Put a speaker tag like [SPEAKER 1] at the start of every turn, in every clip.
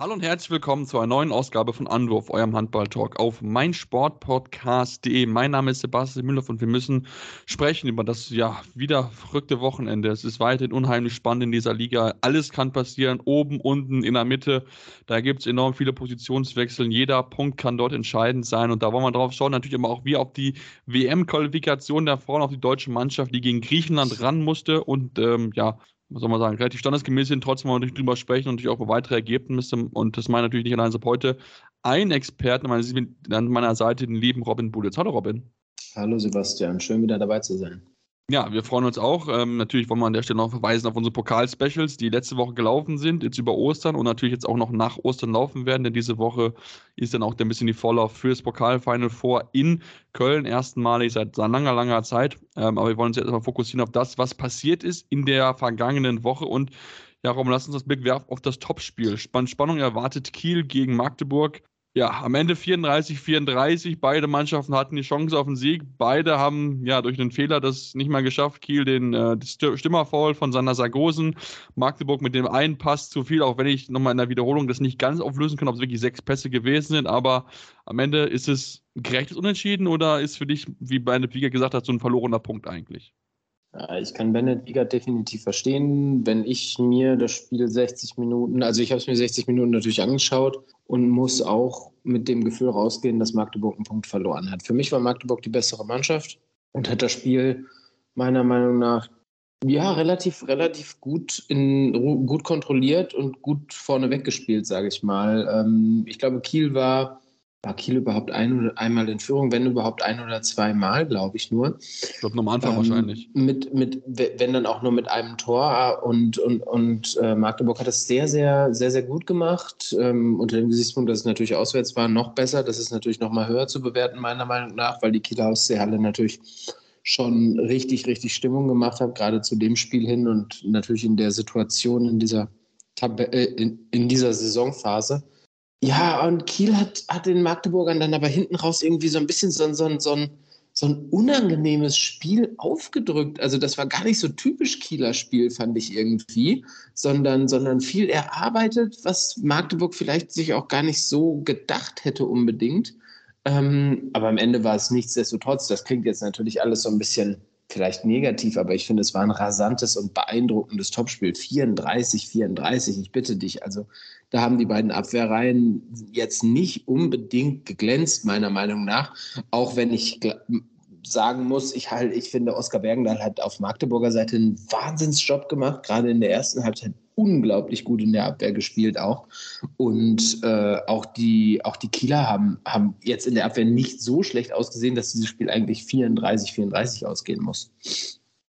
[SPEAKER 1] Hallo und herzlich willkommen zu einer neuen Ausgabe von Anwurf, eurem Handball-Talk auf meinsportpodcast.de. Mein Name ist Sebastian Müller und wir müssen sprechen über das ja wieder verrückte Wochenende. Es ist weiterhin unheimlich spannend in dieser Liga. Alles kann passieren, oben, unten, in der Mitte. Da gibt es enorm viele Positionswechsel. Jeder Punkt kann dort entscheidend sein und da wollen wir drauf schauen. Natürlich aber auch wie auf die WM-Qualifikation der Frauen, auf die deutsche Mannschaft, die gegen Griechenland ran musste und ähm, ja, was soll man sagen, relativ standesgemäß sind. Trotzdem wollen wir natürlich drüber sprechen und natürlich auch über weitere Ergebnisse. Und das meine ich natürlich nicht allein ab heute. Ein Experten an meiner Seite, den lieben Robin Bulitz. Hallo Robin.
[SPEAKER 2] Hallo Sebastian, schön wieder dabei zu sein.
[SPEAKER 1] Ja, wir freuen uns auch. Ähm, natürlich wollen wir an der Stelle noch verweisen auf unsere Pokal-Specials, die letzte Woche gelaufen sind, jetzt über Ostern und natürlich jetzt auch noch nach Ostern laufen werden, denn diese Woche ist dann auch ein bisschen die Vorlauf fürs Pokalfinal vor in Köln, erstmalig seit, langer, langer Zeit. Ähm, aber wir wollen uns jetzt erstmal fokussieren auf das, was passiert ist in der vergangenen Woche und ja, Raum, lass uns das Blick werfen auf das Topspiel. Spannung erwartet Kiel gegen Magdeburg. Ja, am Ende 34, 34. Beide Mannschaften hatten die Chance auf den Sieg. Beide haben ja durch einen Fehler das nicht mal geschafft. Kiel den äh, Stimmerfoul von Sander Sargosen. Magdeburg mit dem einen Pass zu viel, auch wenn ich nochmal in der Wiederholung das nicht ganz auflösen kann, ob es wirklich sechs Pässe gewesen sind. Aber am Ende ist es gerechtes Unentschieden oder ist für dich, wie Bennett Wieger gesagt hat, so ein verlorener Punkt eigentlich?
[SPEAKER 2] Ich kann Bennett Wieger definitiv verstehen. Wenn ich mir das Spiel 60 Minuten, also ich habe es mir 60 Minuten natürlich angeschaut und muss auch mit dem Gefühl rausgehen, dass Magdeburg einen Punkt verloren hat. Für mich war Magdeburg die bessere Mannschaft und hat das Spiel meiner Meinung nach ja relativ relativ gut in gut kontrolliert und gut vorne weggespielt, sage ich mal. Ähm, ich glaube, Kiel war war Kiel überhaupt ein oder einmal in Führung, wenn überhaupt ein oder zweimal, glaube ich nur.
[SPEAKER 1] Ich glaube, am Anfang ähm, wahrscheinlich.
[SPEAKER 2] Mit, mit, wenn dann auch nur mit einem Tor und, und, und äh, Magdeburg hat das sehr, sehr, sehr, sehr gut gemacht. Ähm, unter dem Gesichtspunkt, dass es natürlich auswärts war, noch besser. Das ist natürlich noch mal höher zu bewerten, meiner Meinung nach, weil die Kieler Ausseehalle natürlich schon richtig, richtig Stimmung gemacht hat, gerade zu dem Spiel hin und natürlich in der Situation, in dieser, Tab äh, in, in dieser Saisonphase. Ja, und Kiel hat, hat den Magdeburgern dann aber hinten raus irgendwie so ein bisschen so, so, so, ein, so ein unangenehmes Spiel aufgedrückt. Also das war gar nicht so typisch Kieler Spiel, fand ich irgendwie, sondern, sondern viel erarbeitet, was Magdeburg vielleicht sich auch gar nicht so gedacht hätte unbedingt. Ähm, aber am Ende war es nichtsdestotrotz, das klingt jetzt natürlich alles so ein bisschen vielleicht negativ, aber ich finde, es war ein rasantes und beeindruckendes Topspiel. 34, 34, ich bitte dich. Also da haben die beiden Abwehrreihen jetzt nicht unbedingt geglänzt, meiner Meinung nach. Auch wenn ich sagen muss, ich halt, ich finde, Oskar Bergendahl hat auf Magdeburger Seite einen Wahnsinnsjob gemacht, gerade in der ersten Halbzeit unglaublich gut in der Abwehr gespielt auch. Und äh, auch, die, auch die Kieler haben, haben jetzt in der Abwehr nicht so schlecht ausgesehen, dass dieses Spiel eigentlich 34, 34 ausgehen muss.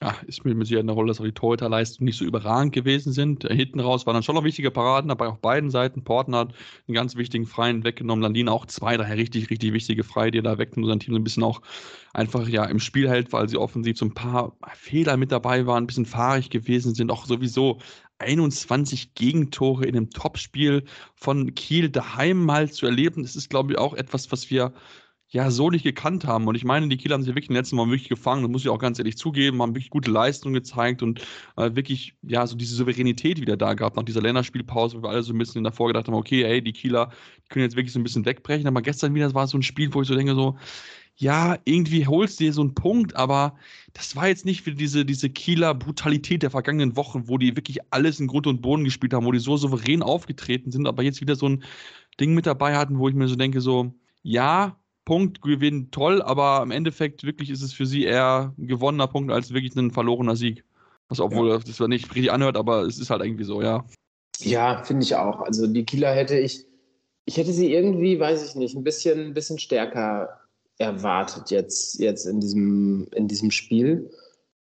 [SPEAKER 1] Ja, ist mir mit Sicherheit eine Rolle, dass auch die Torhüterleistungen nicht so überragend gewesen sind. Hinten raus waren dann schon noch wichtige Paraden, aber auf beiden Seiten. Porten hat einen ganz wichtigen Freien weggenommen. Landin auch zwei, daher richtig, richtig wichtige Freie, die er da wegnimmt und sein Team so ein bisschen auch einfach ja im Spiel hält, weil sie offensiv so ein paar Fehler mit dabei waren, ein bisschen fahrig gewesen sind. Auch sowieso 21 Gegentore in einem Topspiel von Kiel daheim mal zu erleben. Das ist, glaube ich, auch etwas, was wir ja so nicht gekannt haben. Und ich meine, die Kieler haben sich wirklich im letzten Mal wirklich gefangen, das muss ich auch ganz ehrlich zugeben, haben wirklich gute Leistungen gezeigt und äh, wirklich, ja, so diese Souveränität wieder da gehabt nach dieser Länderspielpause, wo wir alle so ein bisschen davor gedacht haben, okay, ey, die Kieler die können jetzt wirklich so ein bisschen wegbrechen. Aber gestern wieder war so ein Spiel, wo ich so denke, so, ja, irgendwie holst du dir so einen Punkt, aber das war jetzt nicht für diese, diese Kieler Brutalität der vergangenen Wochen, wo die wirklich alles in Grund und Boden gespielt haben, wo die so souverän aufgetreten sind, aber jetzt wieder so ein Ding mit dabei hatten, wo ich mir so denke, so, ja, Punkt gewinnen toll, aber im Endeffekt wirklich ist es für sie eher ein gewonnener Punkt als wirklich ein verlorener Sieg. Was obwohl ja. das nicht richtig anhört, aber es ist halt irgendwie so, ja.
[SPEAKER 2] Ja, finde ich auch. Also die Kieler hätte ich, ich hätte sie irgendwie, weiß ich nicht, ein bisschen, ein bisschen stärker erwartet jetzt, jetzt in, diesem, in diesem Spiel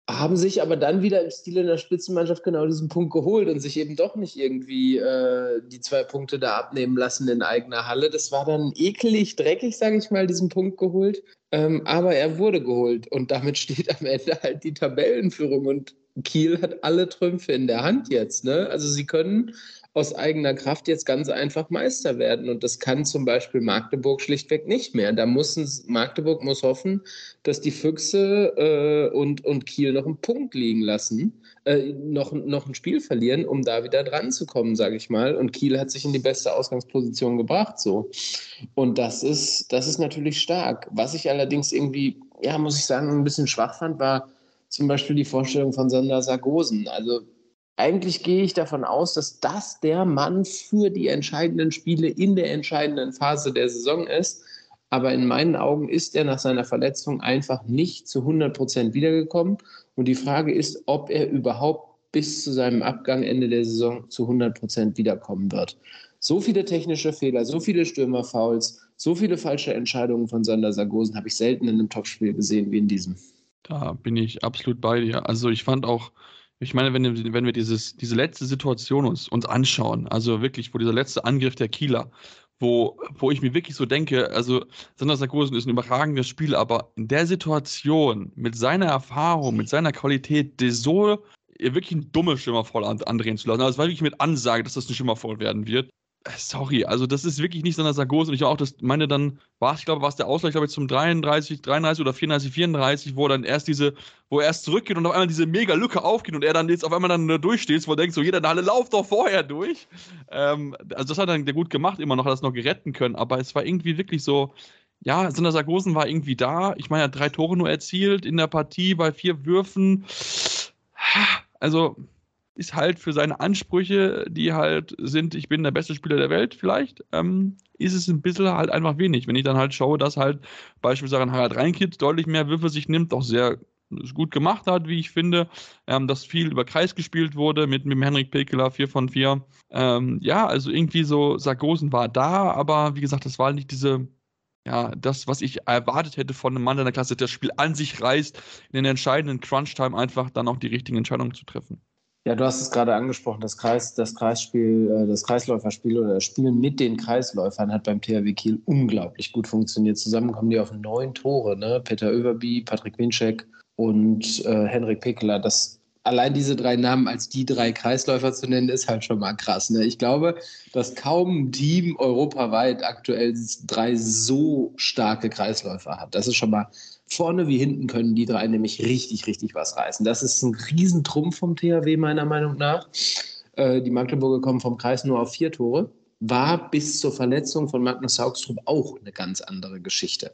[SPEAKER 2] haben sich aber dann wieder im Stil einer Spitzenmannschaft genau diesen Punkt geholt und sich eben doch nicht irgendwie äh, die zwei Punkte da abnehmen lassen in eigener Halle. Das war dann ekelig, dreckig, sage ich mal, diesen Punkt geholt. Ähm, aber er wurde geholt und damit steht am Ende halt die Tabellenführung und Kiel hat alle Trümpfe in der Hand jetzt. Ne? Also sie können aus eigener Kraft jetzt ganz einfach Meister werden. Und das kann zum Beispiel Magdeburg schlichtweg nicht mehr. Da muss Magdeburg muss hoffen, dass die Füchse äh, und, und Kiel noch einen Punkt liegen lassen, äh, noch, noch ein Spiel verlieren, um da wieder dran zu kommen, sage ich mal. Und Kiel hat sich in die beste Ausgangsposition gebracht. So. Und das ist, das ist natürlich stark. Was ich allerdings irgendwie, ja, muss ich sagen, ein bisschen schwach fand, war zum Beispiel die Vorstellung von Sander Sargosen. Also eigentlich gehe ich davon aus, dass das der Mann für die entscheidenden Spiele in der entscheidenden Phase der Saison ist. Aber in meinen Augen ist er nach seiner Verletzung einfach nicht zu 100 Prozent wiedergekommen. Und die Frage ist, ob er überhaupt bis zu seinem Abgang Ende der Saison zu 100 Prozent wiederkommen wird. So viele technische Fehler, so viele Stürmerfouls, so viele falsche Entscheidungen von Sander Sargosen habe ich selten in einem Topspiel gesehen wie in diesem.
[SPEAKER 1] Da bin ich absolut bei dir. Also ich fand auch, ich meine, wenn, wenn wir dieses, diese letzte Situation uns, uns anschauen, also wirklich, wo dieser letzte Angriff der Kieler, wo, wo ich mir wirklich so denke, also Sanders Sarkosen ist ein überragendes Spiel, aber in der Situation, mit seiner Erfahrung, mit seiner Qualität, so wirklich ein dummes Schimmer voll andrehen zu lassen. Also es war wirklich mit Ansage, dass das ein Schimmer voll werden wird. Sorry, also das ist wirklich nicht Sander Sargos und ich auch das meine dann war ich glaube war es der Ausgleich glaube ich zum 33 33 oder 34 34 wo dann erst diese wo er erst zurückgeht und auf einmal diese mega Lücke aufgeht und er dann jetzt auf einmal dann durchsteht wo er denkt so jeder in der Halle lauft doch vorher durch. Ähm, also das hat dann der gut gemacht immer noch hat das noch geretten können aber es war irgendwie wirklich so ja Sander Sargosen war irgendwie da. Ich meine er hat drei Tore nur erzielt in der Partie bei vier Würfen. Also ist halt für seine Ansprüche, die halt sind, ich bin der beste Spieler der Welt vielleicht, ähm, ist es ein bisschen halt einfach wenig. Wenn ich dann halt schaue, dass halt beispielsweise Harald Reinkit deutlich mehr Würfe sich nimmt, auch sehr gut gemacht hat, wie ich finde, ähm, dass viel über Kreis gespielt wurde mit, mit dem Henrik Pekeler 4 von 4. Ähm, ja, also irgendwie so, Sargosen war da, aber wie gesagt, das war nicht diese, ja, das, was ich erwartet hätte von einem Mann in der Klasse, der das Spiel an sich reißt, in den entscheidenden Crunch-Time einfach dann auch die richtigen Entscheidungen zu treffen.
[SPEAKER 2] Ja, du hast es gerade angesprochen, das, Kreis, das Kreisspiel, äh, das Kreisläuferspiel oder das Spielen mit den Kreisläufern hat beim THW Kiel unglaublich gut funktioniert. Zusammen kommen die auf neun Tore, ne? Peter Överby, Patrick Winczek und äh, Henrik Pekeler. Das, allein diese drei Namen als die drei Kreisläufer zu nennen, ist halt schon mal krass. Ne? Ich glaube, dass kaum ein Team europaweit aktuell drei so starke Kreisläufer hat. Das ist schon mal Vorne wie hinten können die drei nämlich richtig, richtig was reißen. Das ist ein Riesentrumpf vom THW meiner Meinung nach. Äh, die Magdeburger kommen vom Kreis nur auf vier Tore. War bis zur Verletzung von Magnus Haugstrup auch eine ganz andere Geschichte.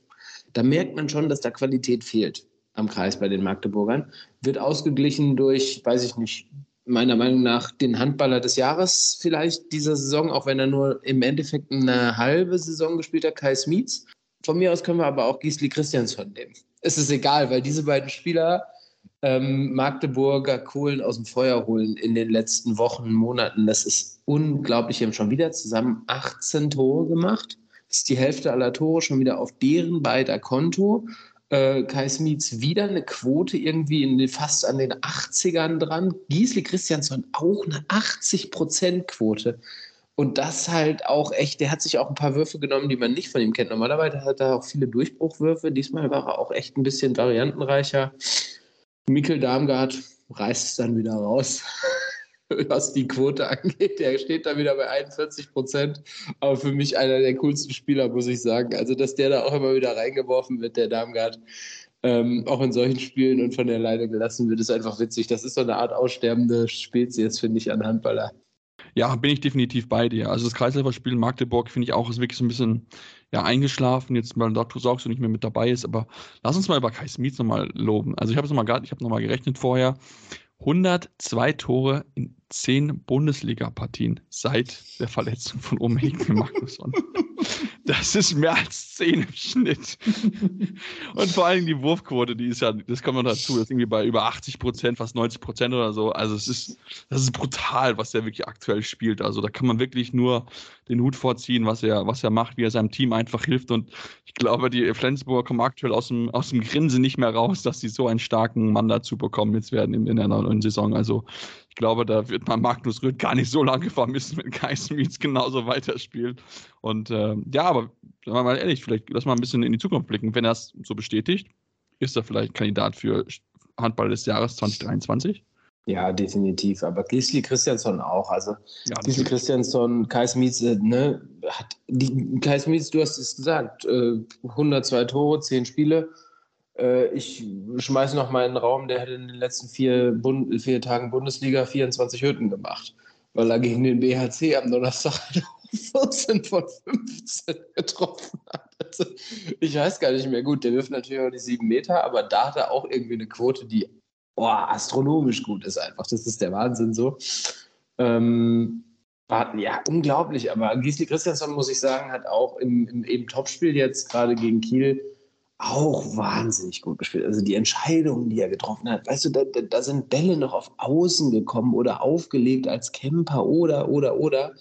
[SPEAKER 2] Da merkt man schon, dass da Qualität fehlt am Kreis bei den Magdeburgern. Wird ausgeglichen durch, weiß ich nicht, meiner Meinung nach den Handballer des Jahres vielleicht dieser Saison, auch wenn er nur im Endeffekt eine halbe Saison gespielt hat, Kai Smietz. Von mir aus können wir aber auch Gisli Christiansson nehmen. Es ist egal, weil diese beiden Spieler ähm, Magdeburger Kohlen aus dem Feuer holen in den letzten Wochen, Monaten. Das ist unglaublich. Wir haben schon wieder zusammen 18 Tore gemacht. Das ist die Hälfte aller Tore schon wieder auf deren beider Konto. Äh, Kai Smits wieder eine Quote irgendwie in den, fast an den 80ern dran. Gisli Christiansson auch eine 80%-Quote. Und das halt auch echt, der hat sich auch ein paar Würfe genommen, die man nicht von ihm kennt. Normalerweise hat er auch viele Durchbruchwürfe. Diesmal war er auch echt ein bisschen variantenreicher. Mikkel Darmgard reißt es dann wieder raus, was die Quote angeht. Der steht da wieder bei 41 Prozent. Aber für mich einer der coolsten Spieler, muss ich sagen. Also, dass der da auch immer wieder reingeworfen wird, der Darmgard. Ähm, auch in solchen Spielen und von der Leine gelassen wird, ist einfach witzig. Das ist so eine Art aussterbende Spezies, finde ich, an Handballer.
[SPEAKER 1] Ja, bin ich definitiv bei dir. Also das Kreisläuferspiel in Magdeburg finde ich auch ist wirklich so ein bisschen ja, eingeschlafen, jetzt weil Dr. Saugst nicht mehr mit dabei ist, aber lass uns mal über Kai Smith nochmal loben. Also ich habe es nochmal ich habe nochmal gerechnet vorher. 102 Tore in 10 Bundesliga-Partien seit der Verletzung von Omega Magnusson. Das ist mehr als 10 im Schnitt. Und vor allem die Wurfquote, die ist ja, das kommt noch dazu, das ist irgendwie bei über 80 Prozent, fast 90 Prozent oder so. Also es ist, das ist brutal, was der wirklich aktuell spielt. Also da kann man wirklich nur den Hut vorziehen, was er, was er macht, wie er seinem Team einfach hilft. Und ich glaube, die Flensburger kommen aktuell aus dem, aus dem Grinsen nicht mehr raus, dass sie so einen starken Mann dazu bekommen jetzt werden in, in der neuen Saison. Also ich glaube, da wird man Magnus Röth gar nicht so lange vermissen, wenn Kai Smith genauso weiterspielt. Und äh, ja, aber sagen wir mal ehrlich, vielleicht lass mal ein bisschen in die Zukunft blicken. Wenn er es so bestätigt, ist er vielleicht Kandidat für Handball des Jahres 2023?
[SPEAKER 2] Ja, definitiv. Aber Gisli Christiansson auch. Also ja, Gisli Christiansson, Kai Smits, äh, ne, hat die, Kai Smits, du hast es gesagt, äh, 102 Tore, 10 Spiele. Äh, ich schmeiße noch mal in den Raum, der hat in den letzten vier, Bund, vier Tagen Bundesliga 24 Hütten gemacht, weil er gegen den BHC am Donnerstag 14 von 15 getroffen hat. Also, ich weiß gar nicht mehr gut, der wirft natürlich auch die 7 Meter, aber da hat er auch irgendwie eine Quote, die oh, astronomisch gut ist einfach. Das ist der Wahnsinn so. Ähm, ja, unglaublich. Aber Gisli Christiansson, muss ich sagen, hat auch im, im, im Topspiel jetzt gerade gegen Kiel auch wahnsinnig gut gespielt. Also die Entscheidungen, die er getroffen hat, weißt du, da, da sind Bälle noch auf Außen gekommen oder aufgelegt als Camper oder, oder, oder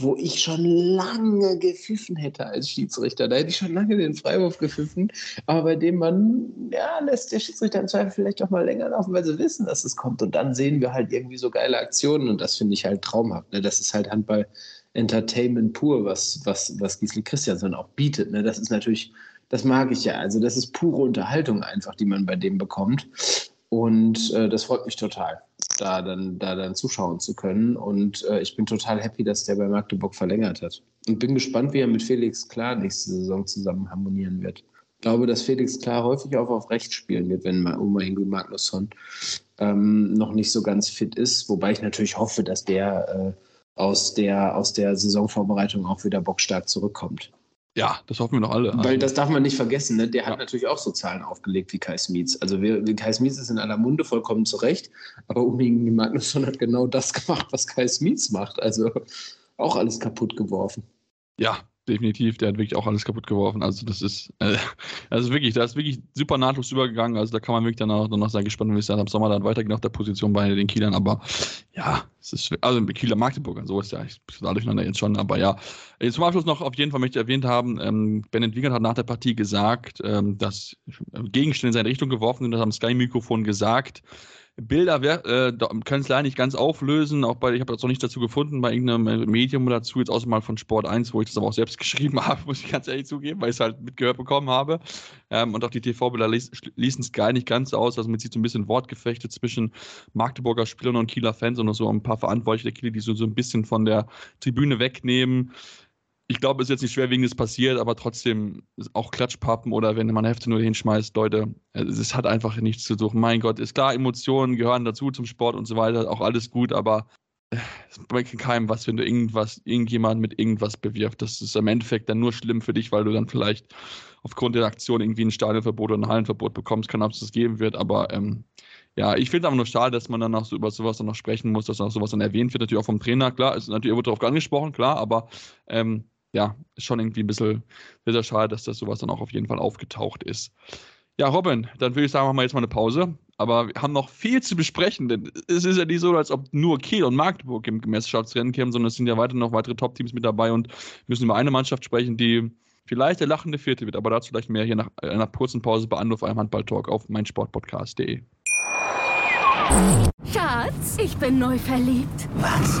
[SPEAKER 2] wo ich schon lange gepfiffen hätte als Schiedsrichter. Da hätte ich schon lange den Freiwurf gepfiffen, aber bei dem man, ja, lässt der Schiedsrichter im Zweifel vielleicht auch mal länger laufen, weil sie wissen, dass es kommt. Und dann sehen wir halt irgendwie so geile Aktionen und das finde ich halt traumhaft. Ne? Das ist halt Handball Entertainment pur, was, was, was Gisli Christiansson auch bietet. Ne? Das ist natürlich, das mag ich ja. Also das ist pure Unterhaltung einfach, die man bei dem bekommt. Und äh, das freut mich total da dann, da dann zuschauen zu können. Und äh, ich bin total happy, dass der bei Magdeburg verlängert hat. Und bin gespannt, wie er mit Felix Klar nächste Saison zusammen harmonieren wird. Ich glaube, dass Felix Klar häufig auch auf rechts spielen wird, wenn Umahingu Magnusson ähm, noch nicht so ganz fit ist. Wobei ich natürlich hoffe, dass der äh, aus, der aus der Saisonvorbereitung auch wieder bockstark zurückkommt.
[SPEAKER 1] Ja, das hoffen wir noch alle.
[SPEAKER 2] Weil also das darf man nicht vergessen, ne? der hat ja. natürlich auch so Zahlen aufgelegt wie Kai Smits. Also wir, Kai Smits ist in aller Munde vollkommen zurecht, aber Uming Magnusson hat genau das gemacht, was Kai Smits macht. Also auch alles kaputt geworfen.
[SPEAKER 1] Ja, definitiv. Der hat wirklich auch alles kaputt geworfen. Also das ist, äh, also wirklich, da ist wirklich super nahtlos übergegangen. Also da kann man wirklich dann auch sein gespannt, wie es dann am Sommer dann weitergeht auf der Position bei den Kielern. Aber ja, es ist, also Kieler Magdeburg, so ist ja, da durcheinander jetzt schon. Aber ja, zum Abschluss noch auf jeden Fall möchte ich erwähnt haben, ähm, Bennett Wiegand hat nach der Partie gesagt, ähm, dass Gegenstände in seine Richtung geworfen sind. Das haben Sky-Mikrofon gesagt. Bilder äh, können es leider nicht ganz auflösen. Auch bei, ich habe jetzt noch nicht dazu gefunden, bei irgendeinem Medium dazu, jetzt außer mal von Sport 1, wo ich das aber auch selbst geschrieben habe, muss ich ganz ehrlich zugeben, weil ich es halt mitgehört bekommen habe. Ähm, und auch die TV-Bilder ließen es gar nicht ganz aus. Also man sieht so ein bisschen Wortgefechte zwischen Magdeburger Spielern und Kieler Fans und noch so ein paar Verantwortliche der Kieler, die so, so ein bisschen von der Tribüne wegnehmen ich glaube, es ist jetzt nicht schwer wegen des passiert, aber trotzdem auch Klatschpappen oder wenn man Hefte nur hinschmeißt, Leute, es hat einfach nichts zu suchen. Mein Gott, ist klar, Emotionen gehören dazu zum Sport und so weiter, auch alles gut, aber äh, es bringt keinem was, wenn du irgendwas, irgendjemand mit irgendwas bewirft. Das ist im Endeffekt dann nur schlimm für dich, weil du dann vielleicht aufgrund der Aktion irgendwie ein Stadionverbot oder ein Hallenverbot bekommst. Kann, ob es das geben wird, aber ähm, ja, ich finde es aber nur schade, dass man dann auch so über sowas dann noch sprechen muss, dass auch sowas dann erwähnt wird, natürlich auch vom Trainer, klar, ist natürlich, er wird darauf angesprochen, klar, aber ähm, ja, ist schon irgendwie ein bisschen sehr, sehr schade, dass das sowas dann auch auf jeden Fall aufgetaucht ist. Ja, Robin, dann würde ich sagen, machen wir jetzt mal eine Pause. Aber wir haben noch viel zu besprechen, denn es ist ja nicht so, als ob nur Kiel und Magdeburg im Meisterschaftsrennen kämen, sondern es sind ja weiter noch weitere Top-Teams mit dabei und müssen über eine Mannschaft sprechen, die vielleicht der lachende Vierte wird, aber dazu vielleicht mehr hier nach einer kurzen Pause bei Anruf einem Handball-Talk auf meinsportpodcast.de.
[SPEAKER 3] Schatz, ich bin neu verliebt.
[SPEAKER 4] Was?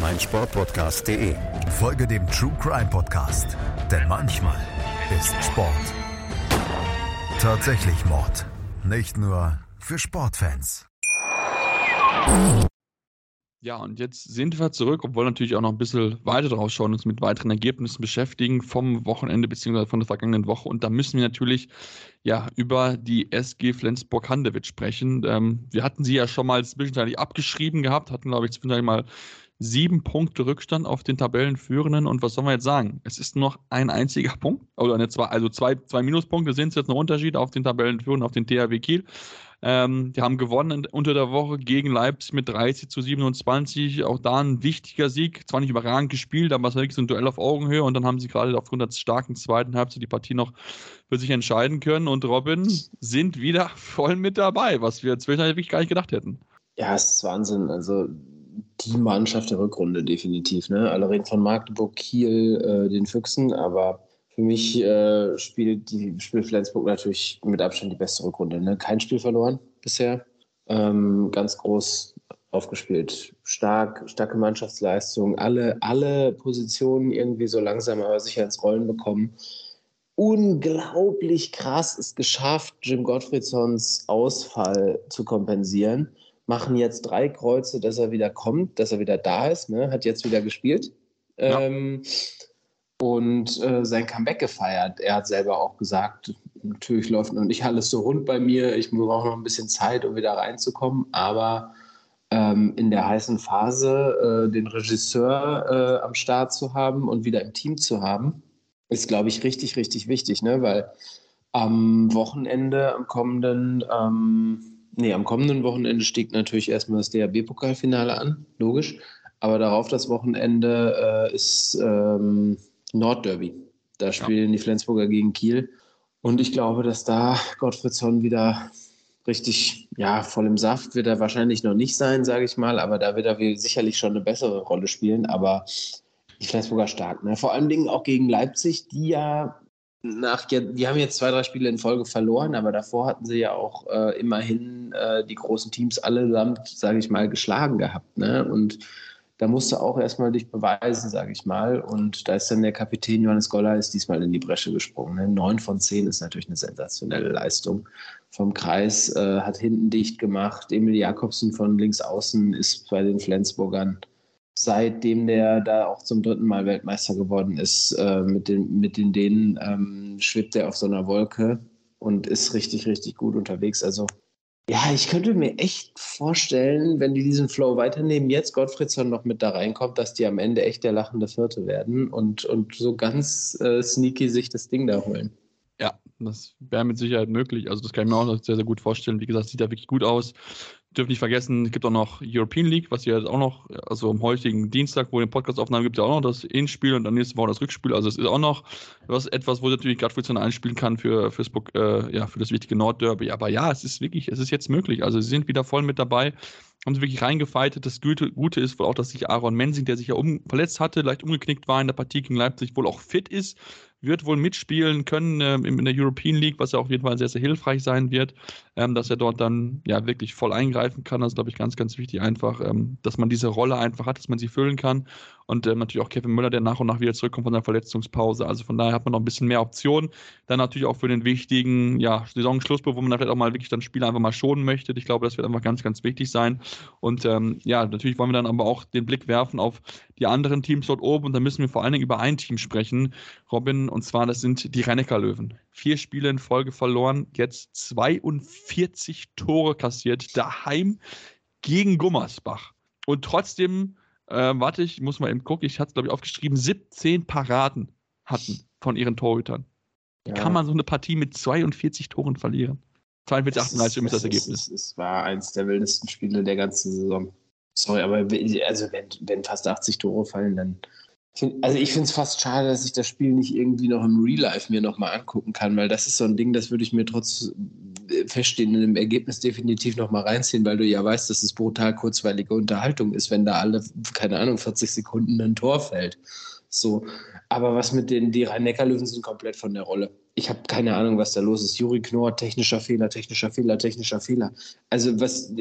[SPEAKER 5] meinsportpodcast.de. Folge dem True Crime Podcast, denn manchmal ist Sport tatsächlich Mord. Nicht nur für Sportfans.
[SPEAKER 1] Ja, und jetzt sind wir zurück, obwohl natürlich auch noch ein bisschen weiter drauf schauen, uns mit weiteren Ergebnissen beschäftigen vom Wochenende bzw. von der vergangenen Woche. Und da müssen wir natürlich ja über die SG Flensburg-Handewitt sprechen. Ähm, wir hatten sie ja schon mal zwischenzeitlich abgeschrieben gehabt, hatten, glaube ich, zwischenzeitlich mal sieben Punkte Rückstand auf den Tabellenführenden. Und was soll man jetzt sagen? Es ist noch ein einziger Punkt, oder eine zwei, also zwei, zwei Minuspunkte sind es jetzt noch Unterschied auf den Tabellenführenden, auf den THW Kiel. Ähm, die haben gewonnen unter der Woche gegen Leipzig mit 30 zu 27. Auch da ein wichtiger Sieg. Zwar nicht überragend gespielt, aber es war wirklich so ein Duell auf Augenhöhe. Und dann haben sie gerade aufgrund der starken zweiten Halbzeit die Partie noch für sich entscheiden können. Und Robin sind wieder voll mit dabei, was wir zwischendurch wirklich gar nicht gedacht hätten.
[SPEAKER 2] Ja, es ist Wahnsinn. Also die Mannschaft der Rückrunde definitiv. Ne? Alle reden von Magdeburg, Kiel, äh, den Füchsen, aber für mich äh, spielt, die, spielt Flensburg natürlich mit Abstand die beste Rückrunde. Ne? Kein Spiel verloren bisher. Ähm, ganz groß aufgespielt. Stark, starke Mannschaftsleistung. Alle, alle Positionen irgendwie so langsam aber sicher ins Rollen bekommen. Unglaublich krass ist geschafft, Jim Gottfriedsons Ausfall zu kompensieren machen jetzt drei Kreuze, dass er wieder kommt, dass er wieder da ist, ne? hat jetzt wieder gespielt. Ja. Ähm, und äh, sein Comeback gefeiert. Er hat selber auch gesagt, natürlich läuft noch nicht alles so rund bei mir, ich brauche noch ein bisschen Zeit, um wieder reinzukommen, aber ähm, in der heißen Phase äh, den Regisseur äh, am Start zu haben und wieder im Team zu haben, ist, glaube ich, richtig, richtig wichtig, ne? weil am Wochenende, am kommenden, ähm, Nee, am kommenden Wochenende steht natürlich erstmal das DHB-Pokalfinale an, logisch. Aber darauf das Wochenende äh, ist ähm, Nordderby. Da spielen ja. die Flensburger gegen Kiel. Und ich glaube, dass da Gottfriedson wieder richtig, ja, voll im Saft wird er wahrscheinlich noch nicht sein, sage ich mal. Aber da wird er sicherlich schon eine bessere Rolle spielen. Aber die Flensburger stark. Ne? Vor allen Dingen auch gegen Leipzig, die ja nach, die haben jetzt zwei, drei Spiele in Folge verloren, aber davor hatten sie ja auch äh, immerhin äh, die großen Teams allesamt, sage ich mal, geschlagen gehabt. Ne? Und da musst du auch erstmal dich beweisen, sage ich mal. Und da ist dann der Kapitän Johannes Goller ist diesmal in die Bresche gesprungen. Ne? Neun von zehn ist natürlich eine sensationelle Leistung. Vom Kreis äh, hat hinten dicht gemacht. Emil Jakobsen von links außen ist bei den Flensburgern seitdem der da auch zum dritten Mal Weltmeister geworden ist, äh, mit, den, mit den Dänen, ähm, schwebt er auf so einer Wolke und ist richtig, richtig gut unterwegs. Also ja, ich könnte mir echt vorstellen, wenn die diesen Flow weiternehmen, jetzt Gottfriedsson noch mit da reinkommt, dass die am Ende echt der lachende Vierte werden und, und so ganz äh, sneaky sich das Ding da holen.
[SPEAKER 1] Ja, das wäre mit Sicherheit möglich. Also das kann ich mir auch sehr, sehr gut vorstellen. Wie gesagt, sieht ja wirklich gut aus dürfen nicht vergessen, es gibt auch noch European League, was ja auch noch, also am heutigen Dienstag, wo wir den Podcast aufnehmen, gibt es ja auch noch das Hinspiel und dann nächste Woche das Rückspiel. Also es ist auch noch was, etwas, wo natürlich gerade Fritz einspielen kann für, fürs, äh, ja, für das wichtige Nordderby. Aber ja, es ist wirklich, es ist jetzt möglich. Also sie sind wieder voll mit dabei, haben sie wirklich reingefeitet. Das Gute, Gute ist wohl auch, dass sich Aaron Mensing, der sich ja um, verletzt hatte, leicht umgeknickt war in der Partie gegen Leipzig, wohl auch fit ist wird wohl mitspielen können äh, in der European League, was ja auf jeden Fall sehr, sehr hilfreich sein wird, ähm, dass er dort dann ja wirklich voll eingreifen kann. Das ist, glaube ich, ganz, ganz wichtig einfach, ähm, dass man diese Rolle einfach hat, dass man sie füllen kann. Und ähm, natürlich auch Kevin Müller, der nach und nach wieder zurückkommt von der Verletzungspause. Also von daher hat man noch ein bisschen mehr Optionen. Dann natürlich auch für den wichtigen ja, Saisonschlussbruch, wo man vielleicht auch mal wirklich dann Spieler einfach mal schonen möchte. Ich glaube, das wird einfach ganz, ganz wichtig sein. Und ähm, ja, natürlich wollen wir dann aber auch den Blick werfen auf die anderen Teams dort oben. Und da müssen wir vor allen Dingen über ein Team sprechen, Robin. Und zwar, das sind die rhein löwen Vier Spiele in Folge verloren, jetzt 42 Tore kassiert, daheim gegen Gummersbach. Und trotzdem äh, warte, ich muss mal eben gucken. Ich hatte es, glaube ich, aufgeschrieben. 17 Paraden hatten von ihren Torhütern. Wie ja. kann man so eine Partie mit 42 Toren verlieren? 42, 38 ist das Ergebnis.
[SPEAKER 2] Es war eins der wildesten Spiele der ganzen Saison. Sorry, aber also wenn, wenn fast 80 Tore fallen, dann. Also ich finde es fast schade, dass ich das Spiel nicht irgendwie noch im Real Life mir nochmal angucken kann, weil das ist so ein Ding, das würde ich mir trotz feststehenden Ergebnis definitiv noch mal reinziehen, weil du ja weißt, dass es brutal kurzweilige Unterhaltung ist, wenn da alle, keine Ahnung, 40 Sekunden ein Tor fällt. So. Aber was mit den, die Rhein-Neckar-Löwen sind komplett von der Rolle. Ich habe keine Ahnung, was da los ist. Juri Knorr, technischer Fehler, technischer Fehler, technischer Fehler. Also, was,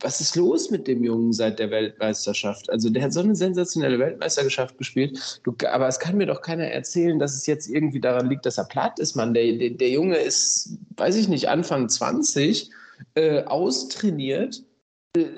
[SPEAKER 2] was ist los mit dem Jungen seit der Weltmeisterschaft? Also, der hat so eine sensationelle Weltmeisterschaft gespielt. Du, aber es kann mir doch keiner erzählen, dass es jetzt irgendwie daran liegt, dass er platt ist, Mann. Der, der, der Junge ist, weiß ich nicht, Anfang 20, äh, austrainiert